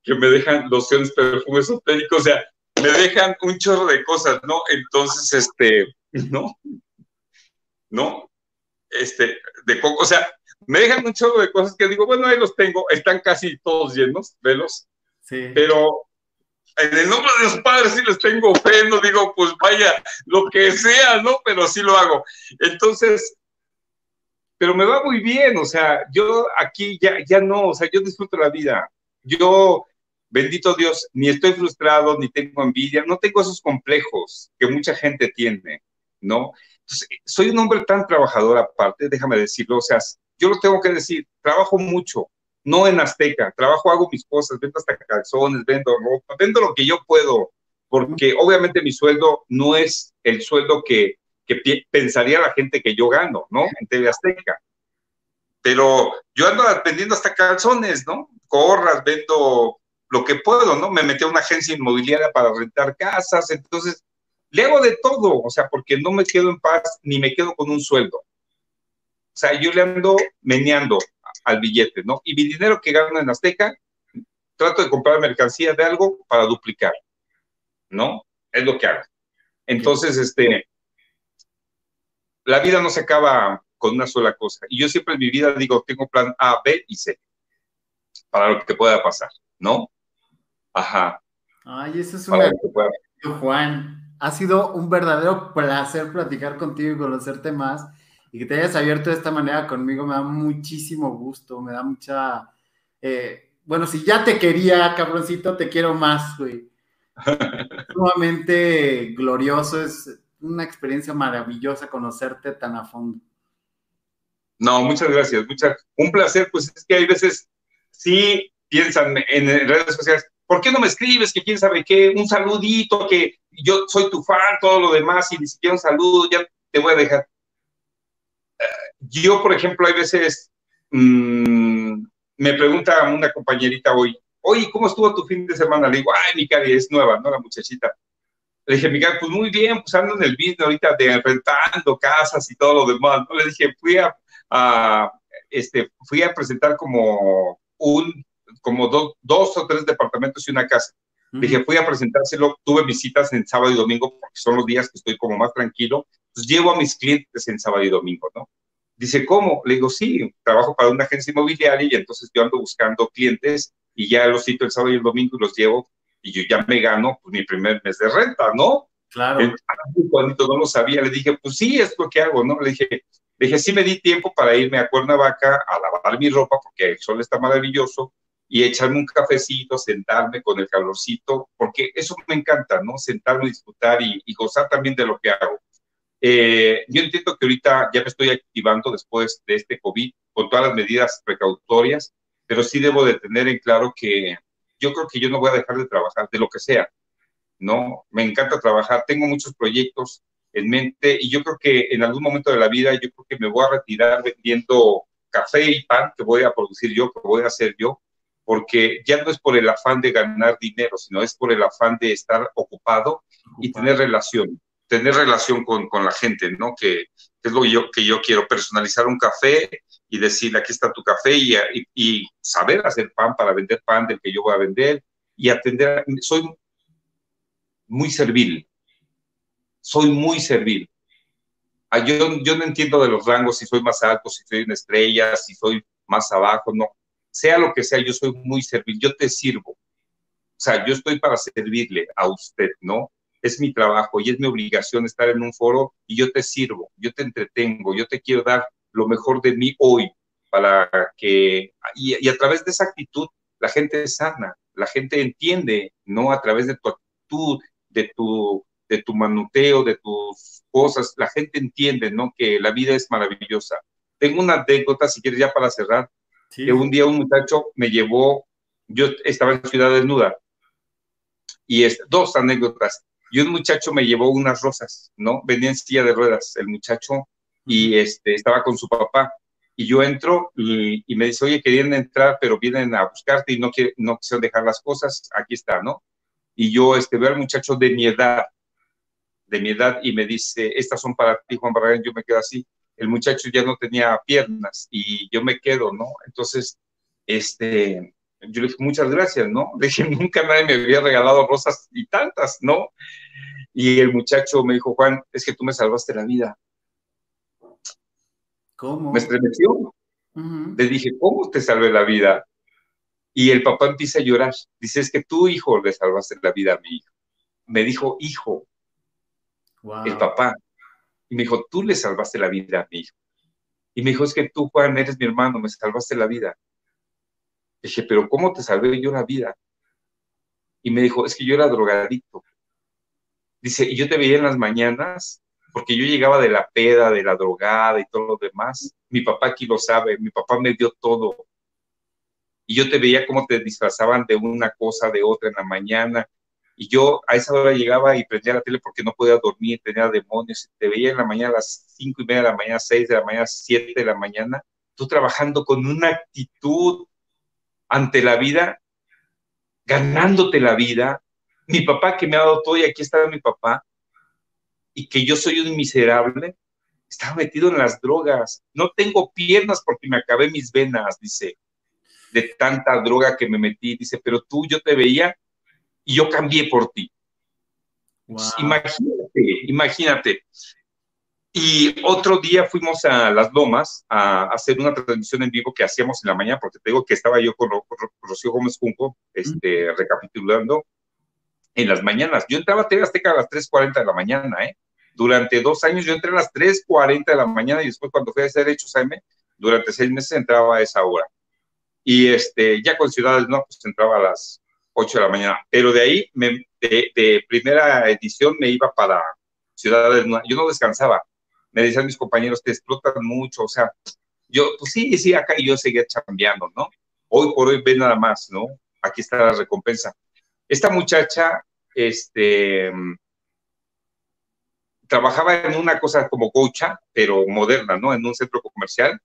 que me dejan lociones, perfumes esotéricos, o sea, me dejan un chorro de cosas, ¿no? Entonces, este, ¿no? ¿No? este, de coco, o sea, me dejan un chorro de cosas que digo, bueno, ahí los tengo, están casi todos llenos, velos. Sí. Pero en el nombre de los padres sí les tengo fe, no digo, pues vaya, lo que sea, ¿no? Pero sí lo hago. Entonces, pero me va muy bien, o sea, yo aquí ya, ya no, o sea, yo disfruto la vida. Yo, bendito Dios, ni estoy frustrado, ni tengo envidia, no tengo esos complejos que mucha gente tiene, ¿no? Entonces, soy un hombre tan trabajador aparte, déjame decirlo, o sea, yo lo tengo que decir, trabajo mucho, no en Azteca, trabajo, hago mis cosas, vendo hasta calzones, vendo ropa, vendo lo que yo puedo, porque obviamente mi sueldo no es el sueldo que, pensaría la gente que yo gano, ¿no? En TV Azteca. Pero yo ando vendiendo hasta calzones, ¿no? Corras, vendo lo que puedo, ¿no? Me metí a una agencia inmobiliaria para rentar casas, entonces le hago de todo, o sea, porque no me quedo en paz ni me quedo con un sueldo. O sea, yo le ando meneando al billete, ¿no? Y mi dinero que gano en Azteca, trato de comprar mercancía de algo para duplicar, ¿no? Es lo que hago. Entonces, este, la vida no se acaba con una sola cosa. Y yo siempre en mi vida digo, tengo plan A, B y C para lo que pueda pasar, ¿no? Ajá. Ay, eso es una... Juan, ha sido un verdadero placer platicar contigo y conocerte más y que te hayas abierto de esta manera conmigo me da muchísimo gusto, me da mucha... Eh, bueno, si ya te quería, cabroncito, te quiero más, güey. Sumamente glorioso, es una experiencia maravillosa conocerte tan a fondo. No, muchas gracias, un placer, pues es que hay veces sí piensan en redes sociales, ¿por qué no me escribes? Que quién sabe qué, un saludito, que yo soy tu fan, todo lo demás, y ni siquiera un saludo, ya te voy a dejar yo, por ejemplo, hay veces, mm, me pregunta una compañerita hoy, oye, ¿cómo estuvo tu fin de semana? Le digo, ay, mi cari, es nueva, ¿no? La muchachita. Le dije, Miguel, pues muy bien, pues ando en el business ahorita de rentando casas y todo lo demás. ¿no? Le dije, fui a, este, fui a presentar como un, como dos o tres departamentos y una casa. Le dije, fui a presentárselo, tuve visitas en sábado y domingo porque son los días que estoy como más tranquilo. Pues llevo a mis clientes en sábado y domingo, ¿no? Dice, ¿cómo? Le digo, sí, trabajo para una agencia inmobiliaria y entonces yo ando buscando clientes y ya los cito el sábado y el domingo y los llevo y yo ya me gano pues, mi primer mes de renta, ¿no? Claro. Cuando no lo sabía, le dije, pues sí, es lo que hago, ¿no? Le dije, le dije, sí me di tiempo para irme a Cuernavaca a lavar mi ropa porque el sol está maravilloso y echarme un cafecito, sentarme con el calorcito, porque eso me encanta, ¿no? Sentarme, disfrutar y, y gozar también de lo que hago. Eh, yo entiendo que ahorita ya me estoy activando después de este COVID con todas las medidas precautorias, pero sí debo de tener en claro que yo creo que yo no voy a dejar de trabajar de lo que sea, ¿no? Me encanta trabajar, tengo muchos proyectos en mente y yo creo que en algún momento de la vida yo creo que me voy a retirar vendiendo café y pan que voy a producir yo, que voy a hacer yo, porque ya no es por el afán de ganar dinero, sino es por el afán de estar ocupado y tener relación tener relación con, con la gente, ¿no? Que, es lo que yo, que yo quiero, personalizar un café y decir, aquí está tu café y, y, saber hacer pan para vender pan del que yo voy a vender y atender. Soy muy servil, soy muy servil. Ah, yo, yo no entiendo de los rangos, si soy más alto, si soy una estrella, si soy más abajo, no. Sea lo que sea, yo soy muy servil, yo te sirvo. O sea, yo estoy para servirle a usted, ¿no? es mi trabajo y es mi obligación estar en un foro y yo te sirvo, yo te entretengo, yo te quiero dar lo mejor de mí hoy para que, y, a través de esa actitud, la gente sana, la gente entiende, no a través de tu actitud, de tu, de tu manuteo, de tus cosas, la gente entiende, ¿no? Que la vida es maravillosa. Tengo una anécdota, si quieres ya para cerrar, que un día un muchacho me llevó, yo estaba en Ciudad Desnuda, y es, dos anécdotas y un muchacho me llevó unas rosas, ¿no? Venía en silla de ruedas el muchacho y este, estaba con su papá. Y yo entro y, me dice, oye, querían entrar, pero vienen a buscarte y no, quieren, no quisieron dejar las cosas, aquí está, ¿no? Y yo este, veo al muchacho de mi edad, de mi edad, y me dice, estas son para ti, Juan Barragán, yo me quedo así. El muchacho ya no tenía piernas y yo me quedo, ¿no? Entonces, este, yo le dije, muchas gracias, ¿no? Le dije, nunca nadie me había regalado rosas y tantas, ¿no? Y el muchacho me dijo, Juan, es que tú me salvaste la vida. ¿Cómo? Me estremeció. Le dije, ¿cómo te salvé la vida? Y el papá empieza a llorar. Dice, es que tú, hijo, le salvaste la vida a mi hijo. Me dijo, hijo, el papá. Y me dijo, tú le salvaste la vida a mi hijo. Y me dijo, es que tú, Juan, eres mi hermano, me salvaste la vida. dije, pero ¿cómo te salvé yo la vida? Y me dijo, es que yo era drogadicto. Dice, y yo te veía en las mañanas, porque yo llegaba de la peda, de la drogada y todo lo demás. Mi papá aquí lo sabe, mi papá me dio todo. Y yo te veía cómo te disfrazaban de una cosa, de otra en la mañana. Y yo a esa hora llegaba y prendía la tele porque no podía dormir, tenía demonios. Te veía en la mañana a las cinco y media de la mañana, seis de la mañana, siete de la mañana, tú trabajando con una actitud ante la vida, ganándote la vida. Mi papá que me ha dado todo y aquí está mi papá, y que yo soy un miserable, estaba metido en las drogas. No tengo piernas porque me acabé mis venas, dice, de tanta droga que me metí. Dice, pero tú yo te veía y yo cambié por ti. Imagínate, imagínate. Y otro día fuimos a Las Lomas a hacer una transmisión en vivo que hacíamos en la mañana, porque te digo que estaba yo con, Rocío Gómez Junco, este, recapitulando en las mañanas. Yo entraba a TV Azteca a las 3.40 de la mañana, ¿eh? Durante dos años yo entré a las 3.40 de la mañana y después cuando fui a hacer Hechos AM, durante seis meses entraba a esa hora. Y este, ya con Ciudades No, pues entraba a las 8 de la mañana. Pero de ahí, de, primera edición, me iba para Ciudades No. Yo no descansaba. Me decían mis compañeros, te explotan mucho. O sea, yo, pues sí, sí, acá yo seguía chambeando, ¿no? Hoy por hoy ve nada más, ¿no? Aquí está la recompensa. Esta muchacha, este, trabajaba en una cosa como cocha, pero moderna, ¿no? En un centro comercial.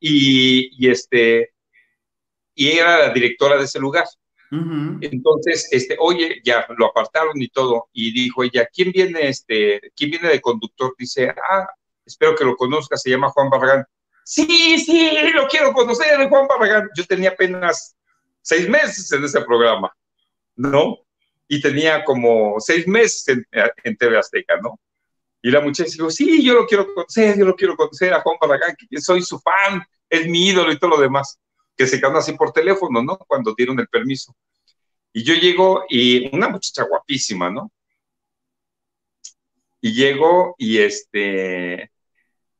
Y, y este, y era la directora de ese lugar. Entonces, este, oye, ya lo apartaron y todo, y dijo ella, ¿quién viene, este, quién viene de conductor? Dice, ah, espero que lo conozca, se llama Juan Barragán. Sí, sí, lo quiero conocer, Juan Barragán. Yo tenía apenas seis meses en ese programa, ¿no? Y tenía como seis meses en, en TV Azteca, ¿no? Y la muchacha dijo, sí, yo lo quiero conocer, yo lo quiero conocer a Juan Barragán, que soy su fan, es mi ídolo y todo lo demás que se quedaron así por teléfono, ¿no? Cuando dieron el permiso. Y yo llego y una muchacha guapísima, ¿no? Y llego y este,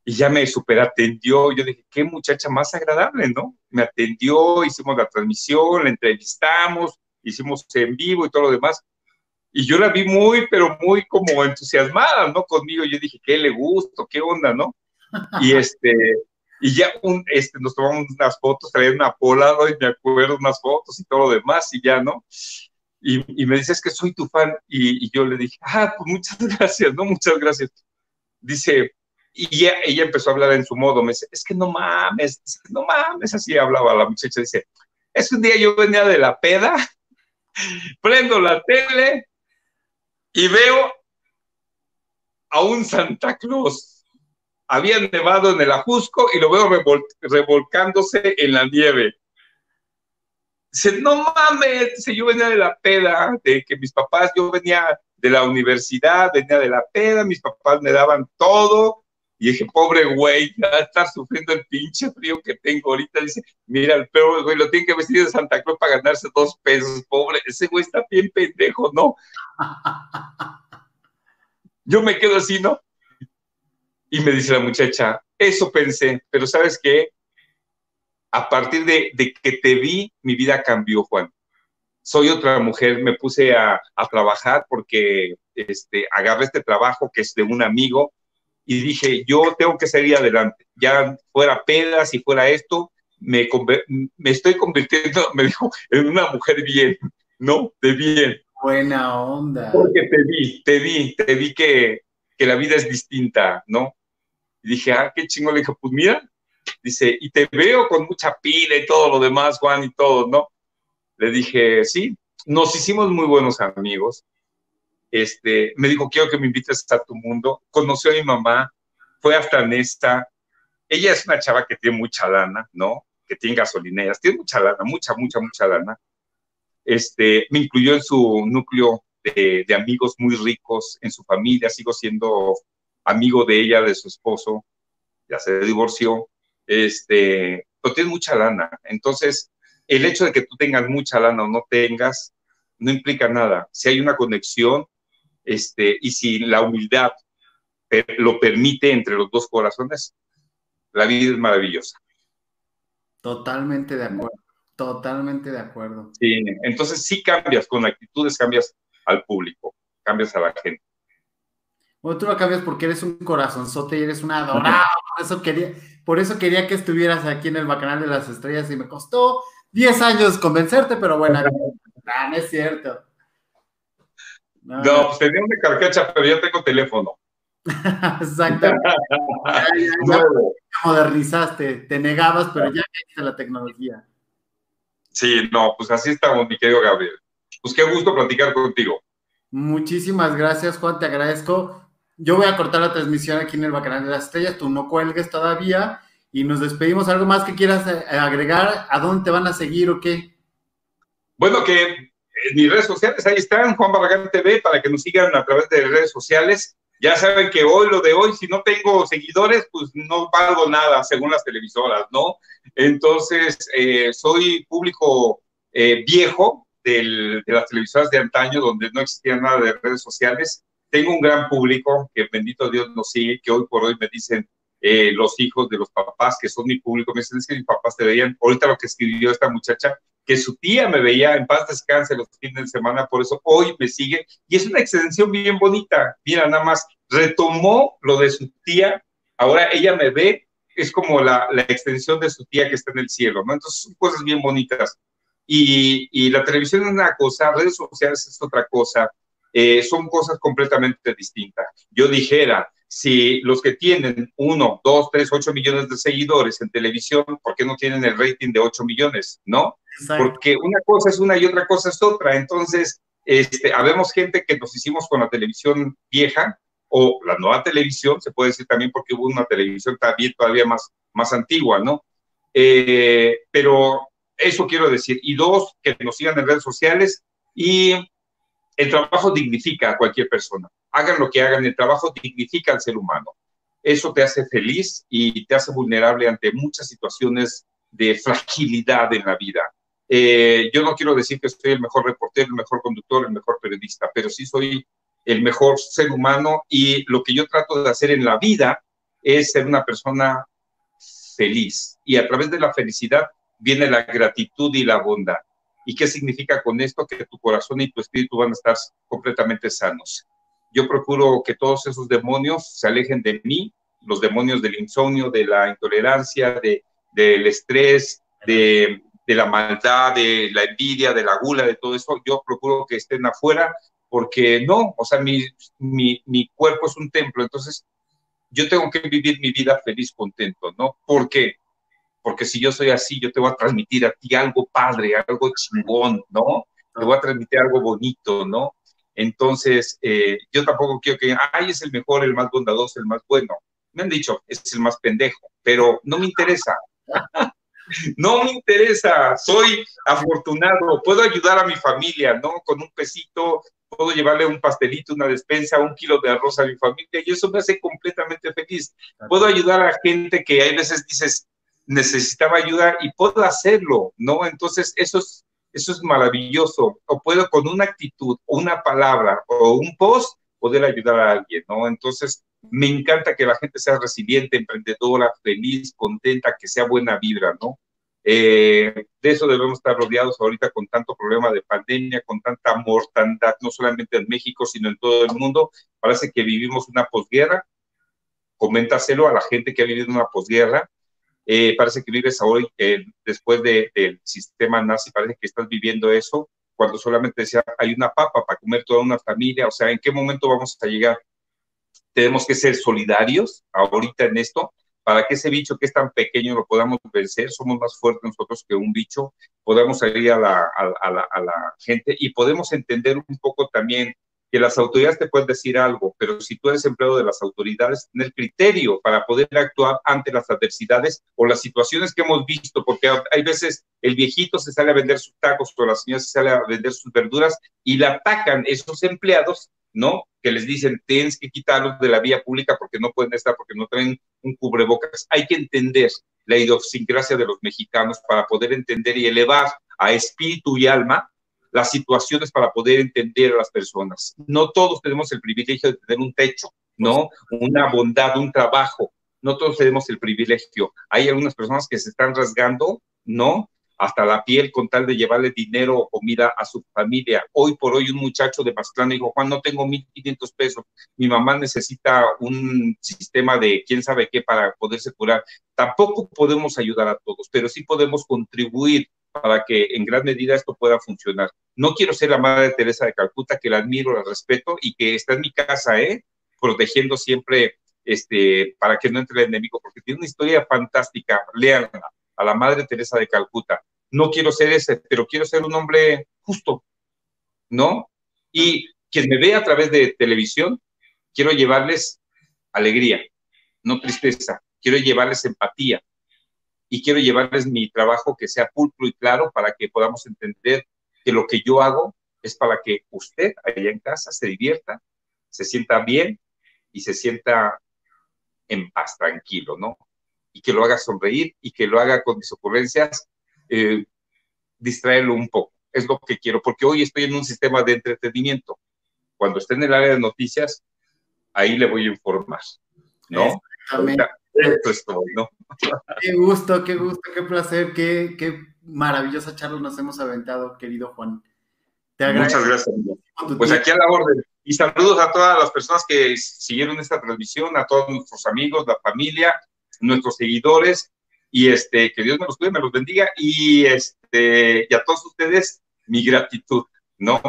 y ya me super atendió. Yo dije, qué muchacha más agradable, ¿no? Me atendió, hicimos la transmisión, la entrevistamos, hicimos en vivo y todo lo demás. Y yo la vi muy, pero muy como entusiasmada, ¿no? Conmigo. Yo dije, ¿qué le gusto? ¿Qué onda, no? Y este, y ya este, nos tomamos unas fotos, traía una pola, y me acuerdo unas fotos y todo lo demás, y ya, ¿no? Y, me dice, es que soy tu fan, y, yo le dije, ah, pues muchas gracias, ¿no? Muchas gracias. Dice, y ella, empezó a hablar en su modo, me dice, es que no mames, no mames, así hablaba la muchacha, dice, es un día yo venía de la peda, prendo la tele y veo a un Santa Claus había nevado en el Ajusco y lo veo revolcándose en la nieve. Dice, no mames, dice, yo venía de la peda, de que mis papás, yo venía de la universidad, venía de la peda, mis papás me daban todo, y dije, pobre güey, ya está sufriendo el pinche frío que tengo ahorita. Dice, mira, el peor güey lo tiene que vestir de Santa Cruz para ganarse dos pesos, pobre. Ese güey está bien pendejo, ¿no? Yo me quedo así, ¿no? Y me dice la muchacha, eso pensé, pero ¿sabes qué? A partir de, que te vi, mi vida cambió, Juan. Soy otra mujer, me puse a, trabajar porque este, agarré este trabajo que es de un amigo y dije, yo tengo que salir adelante. Ya fuera pedas y fuera esto, me, me estoy convirtiendo, me dijo, en una mujer bien, ¿no? De bien. Buena onda. Porque te vi, te vi, te vi que, que la vida es distinta, ¿no? Y dije, ah, qué chingo. Le dije, pues mira, dice, y te veo con mucha pila y todo lo demás, Juan, y todo, ¿no? Le dije, sí, nos hicimos muy buenos amigos. Este, me dijo, quiero que me invites a tu mundo. Conoció a mi mamá, fue hasta Nesta. Ella es una chava que tiene mucha lana, ¿no? Que tiene gasolineras, tiene mucha lana, mucha, mucha, mucha lana. Este, me incluyó en su núcleo de, de amigos muy ricos, en su familia, sigo siendo amigo de ella, de su esposo, ya se divorció, este, pero tienes mucha lana. Entonces, el hecho de que tú tengas mucha lana o no tengas, no implica nada. Si hay una conexión, este, y si la humildad lo permite entre los dos corazones, la vida es maravillosa. Totalmente de acuerdo, totalmente de acuerdo. Sí, entonces sí cambias con actitudes, cambias al público, cambias a la gente. Bueno, tú lo cambias porque eres un corazonzote y eres una adorado. Por eso quería, por eso quería que estuvieras aquí en el Bacanal de las Estrellas y me costó 10 años convencerte, pero bueno, no, es cierto. No, pues tenía una carcacha, pero ya tengo teléfono. Exacto. ya, modernizaste, te negabas, pero ya existe la tecnología. Sí, no, pues así estamos, mi querido Gabriel. Pues qué gusto platicar contigo. Muchísimas gracias, Juan, te agradezco. Yo voy a cortar la transmisión aquí en el Bacanal de las Estrellas, tú no cuelgues todavía y nos despedimos. ¿Algo más que quieras eh, agregar? ¿A dónde te van a seguir o qué? Bueno, que en mis redes sociales, ahí están, Juan Barragán TV, para que nos sigan a través de redes sociales. Ya saben que hoy, lo de hoy, si no tengo seguidores, pues no valgo nada, según las televisoras, ¿no? Entonces, eh, soy público eh, viejo de las televisoras de antaño, donde no existía nada de redes sociales tengo un gran público que bendito Dios nos sigue, que hoy por hoy me dicen eh, los hijos de los papás que son mi público, me dicen que mis papás te veían, ahorita lo que escribió esta muchacha, que su tía me veía en paz descanse los fines de semana, por eso hoy me sigue, y es una extensión bien bonita, mira, nada más, retomó lo de su tía, ahora ella me ve, es como la, la extensión de su tía que está en el cielo, ¿no? Entonces son cosas bien bonitas. Y, y la televisión es una cosa, redes sociales es otra cosa, eh, son cosas completamente distintas. Yo dijera, si los que tienen uno, dos, tres, ocho millones de seguidores en televisión, ¿por qué no tienen el rating de ocho millones? ¿No? Porque una cosa es una y otra cosa es otra. Entonces, este, habemos gente que nos hicimos con la televisión vieja o la nueva televisión, se puede decir también porque hubo una televisión también todavía más, más antigua, ¿no? Eh, pero eso quiero decir. Y dos, que nos sigan en redes sociales y el trabajo dignifica a cualquier persona. Hagan lo que hagan, el trabajo dignifica al ser humano. Eso te hace feliz y te hace vulnerable ante muchas situaciones de fragilidad en la vida. Eh, yo no quiero decir que soy el mejor reportero, el mejor conductor, el mejor periodista, pero sí soy el mejor ser humano y lo que yo trato de hacer en la vida es ser una persona feliz. Y a través de la felicidad viene la gratitud y la bondad. ¿Y qué significa con esto? Que tu corazón y tu espíritu van a estar completamente sanos. Yo procuro que todos esos demonios se alejen de mí, los demonios del insomnio, de la intolerancia, de, del estrés, de, de la maldad, de la envidia, de la gula, de todo eso. Yo procuro que estén afuera porque no, o sea, mi, mi, mi cuerpo es un templo, entonces yo tengo que vivir mi vida feliz, contento, ¿no? ¿Por qué? Porque si yo soy así, yo te voy a transmitir a ti algo padre, algo chingón, ¿no? Te voy a transmitir algo bonito, ¿no? Entonces, eh, yo tampoco quiero que, ay, es el mejor, el más bondadoso, el más bueno. Me han dicho, es el más pendejo, pero no me interesa. no me interesa, soy afortunado, puedo ayudar a mi familia, ¿no? Con un pesito, puedo llevarle un pastelito, una despensa, un kilo de arroz a mi familia y eso me hace completamente feliz. Puedo ayudar a gente que hay veces dices, necesitaba ayuda y puedo hacerlo, ¿no? Entonces, eso es, eso es maravilloso. O puedo con una actitud, una palabra o un post poder ayudar a alguien, ¿no? Entonces, me encanta que la gente sea resiliente, emprendedora, feliz, contenta, que sea buena vibra, ¿no? Eh, de eso debemos estar rodeados ahorita con tanto problema de pandemia, con tanta mortandad, no solamente en México, sino en todo el mundo. Parece que vivimos una posguerra. Coméntaselo a la gente que ha vivido una posguerra eh, parece que vives hoy, eh, después del sistema nazi, parece que estás viviendo eso, cuando solamente decía, hay una papa para comer toda una familia, o sea, ¿en qué momento vamos a llegar? Tenemos que ser solidarios ahorita en esto, para que ese bicho que es tan pequeño lo podamos vencer, somos más fuertes nosotros que un bicho, podamos salir a la, gente y podemos entender un poco también que las autoridades te pueden decir algo, pero si tú eres empleado de las autoridades, tener criterio para poder actuar ante las adversidades o las situaciones que hemos visto, porque hay veces el viejito se sale a vender sus tacos o la señora se sale a vender sus verduras y la atacan esos empleados, ¿no? Que les dicen, tienes que quitarlos de la vía pública porque no pueden estar, porque no traen un cubrebocas. Hay que entender la idiosincrasia de los mexicanos para poder entender y elevar a espíritu y alma las situaciones para poder entender a las personas. No todos tenemos el privilegio de tener un techo, ¿no? Una bondad, un trabajo. No todos tenemos el privilegio. Hay algunas personas que se están rasgando, ¿no? Hasta la piel con tal de llevarle dinero o comida a su familia. Hoy por hoy un muchacho de Mazatlán dijo, Juan, no tengo 1.500 pesos, mi mamá necesita un sistema de quién sabe qué para poderse curar. Tampoco podemos ayudar a todos, pero sí podemos contribuir para que en gran medida esto pueda funcionar. No quiero ser la madre Teresa de Calcuta, que la admiro, la respeto y que está en mi casa, ¿eh? Protegiendo siempre, este, para que no entre el enemigo, porque tiene una historia fantástica, léanla a la Madre Teresa de Calcuta. No quiero ser ese, pero quiero ser un hombre justo, ¿no? Y quien me ve a través de televisión, quiero llevarles alegría, no tristeza, quiero llevarles empatía y quiero llevarles mi trabajo que sea pulcro y claro para que podamos entender que lo que yo hago es para que usted allá en casa se divierta, se sienta bien y se sienta en paz, tranquilo, ¿no? Y que lo haga sonreír y que lo haga con mis ocurrencias, eh, distraerlo un poco. Es lo que quiero, porque hoy estoy en un sistema de entretenimiento. Cuando esté en el área de noticias, ahí le voy a informar, ¿no? Esto es todo, ¿no? Qué gusto, qué gusto, qué placer, qué, qué maravillosa charla nos hemos aventado, querido Juan. Te Muchas gracias. Pues aquí a la orden. Y saludos a todas las personas que siguieron esta transmisión, a todos nuestros amigos, la familia, nuestros seguidores y este, que Dios me los cuide, me los bendiga y, este, y a todos ustedes mi gratitud, ¿no?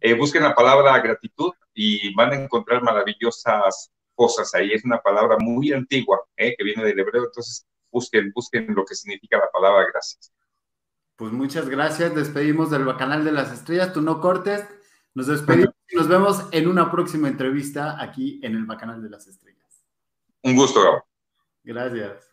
Eh, busquen la palabra gratitud y van a encontrar maravillosas cosas ahí. Es una palabra muy antigua, ¿eh? que viene del hebreo, entonces busquen, busquen lo que significa la palabra gracias. Pues muchas gracias, despedimos del Bacanal de las Estrellas, tú no cortes, nos despedimos y nos vemos en una próxima entrevista aquí en el Bacanal de las Estrellas. Un gusto, Gabo. Gracias.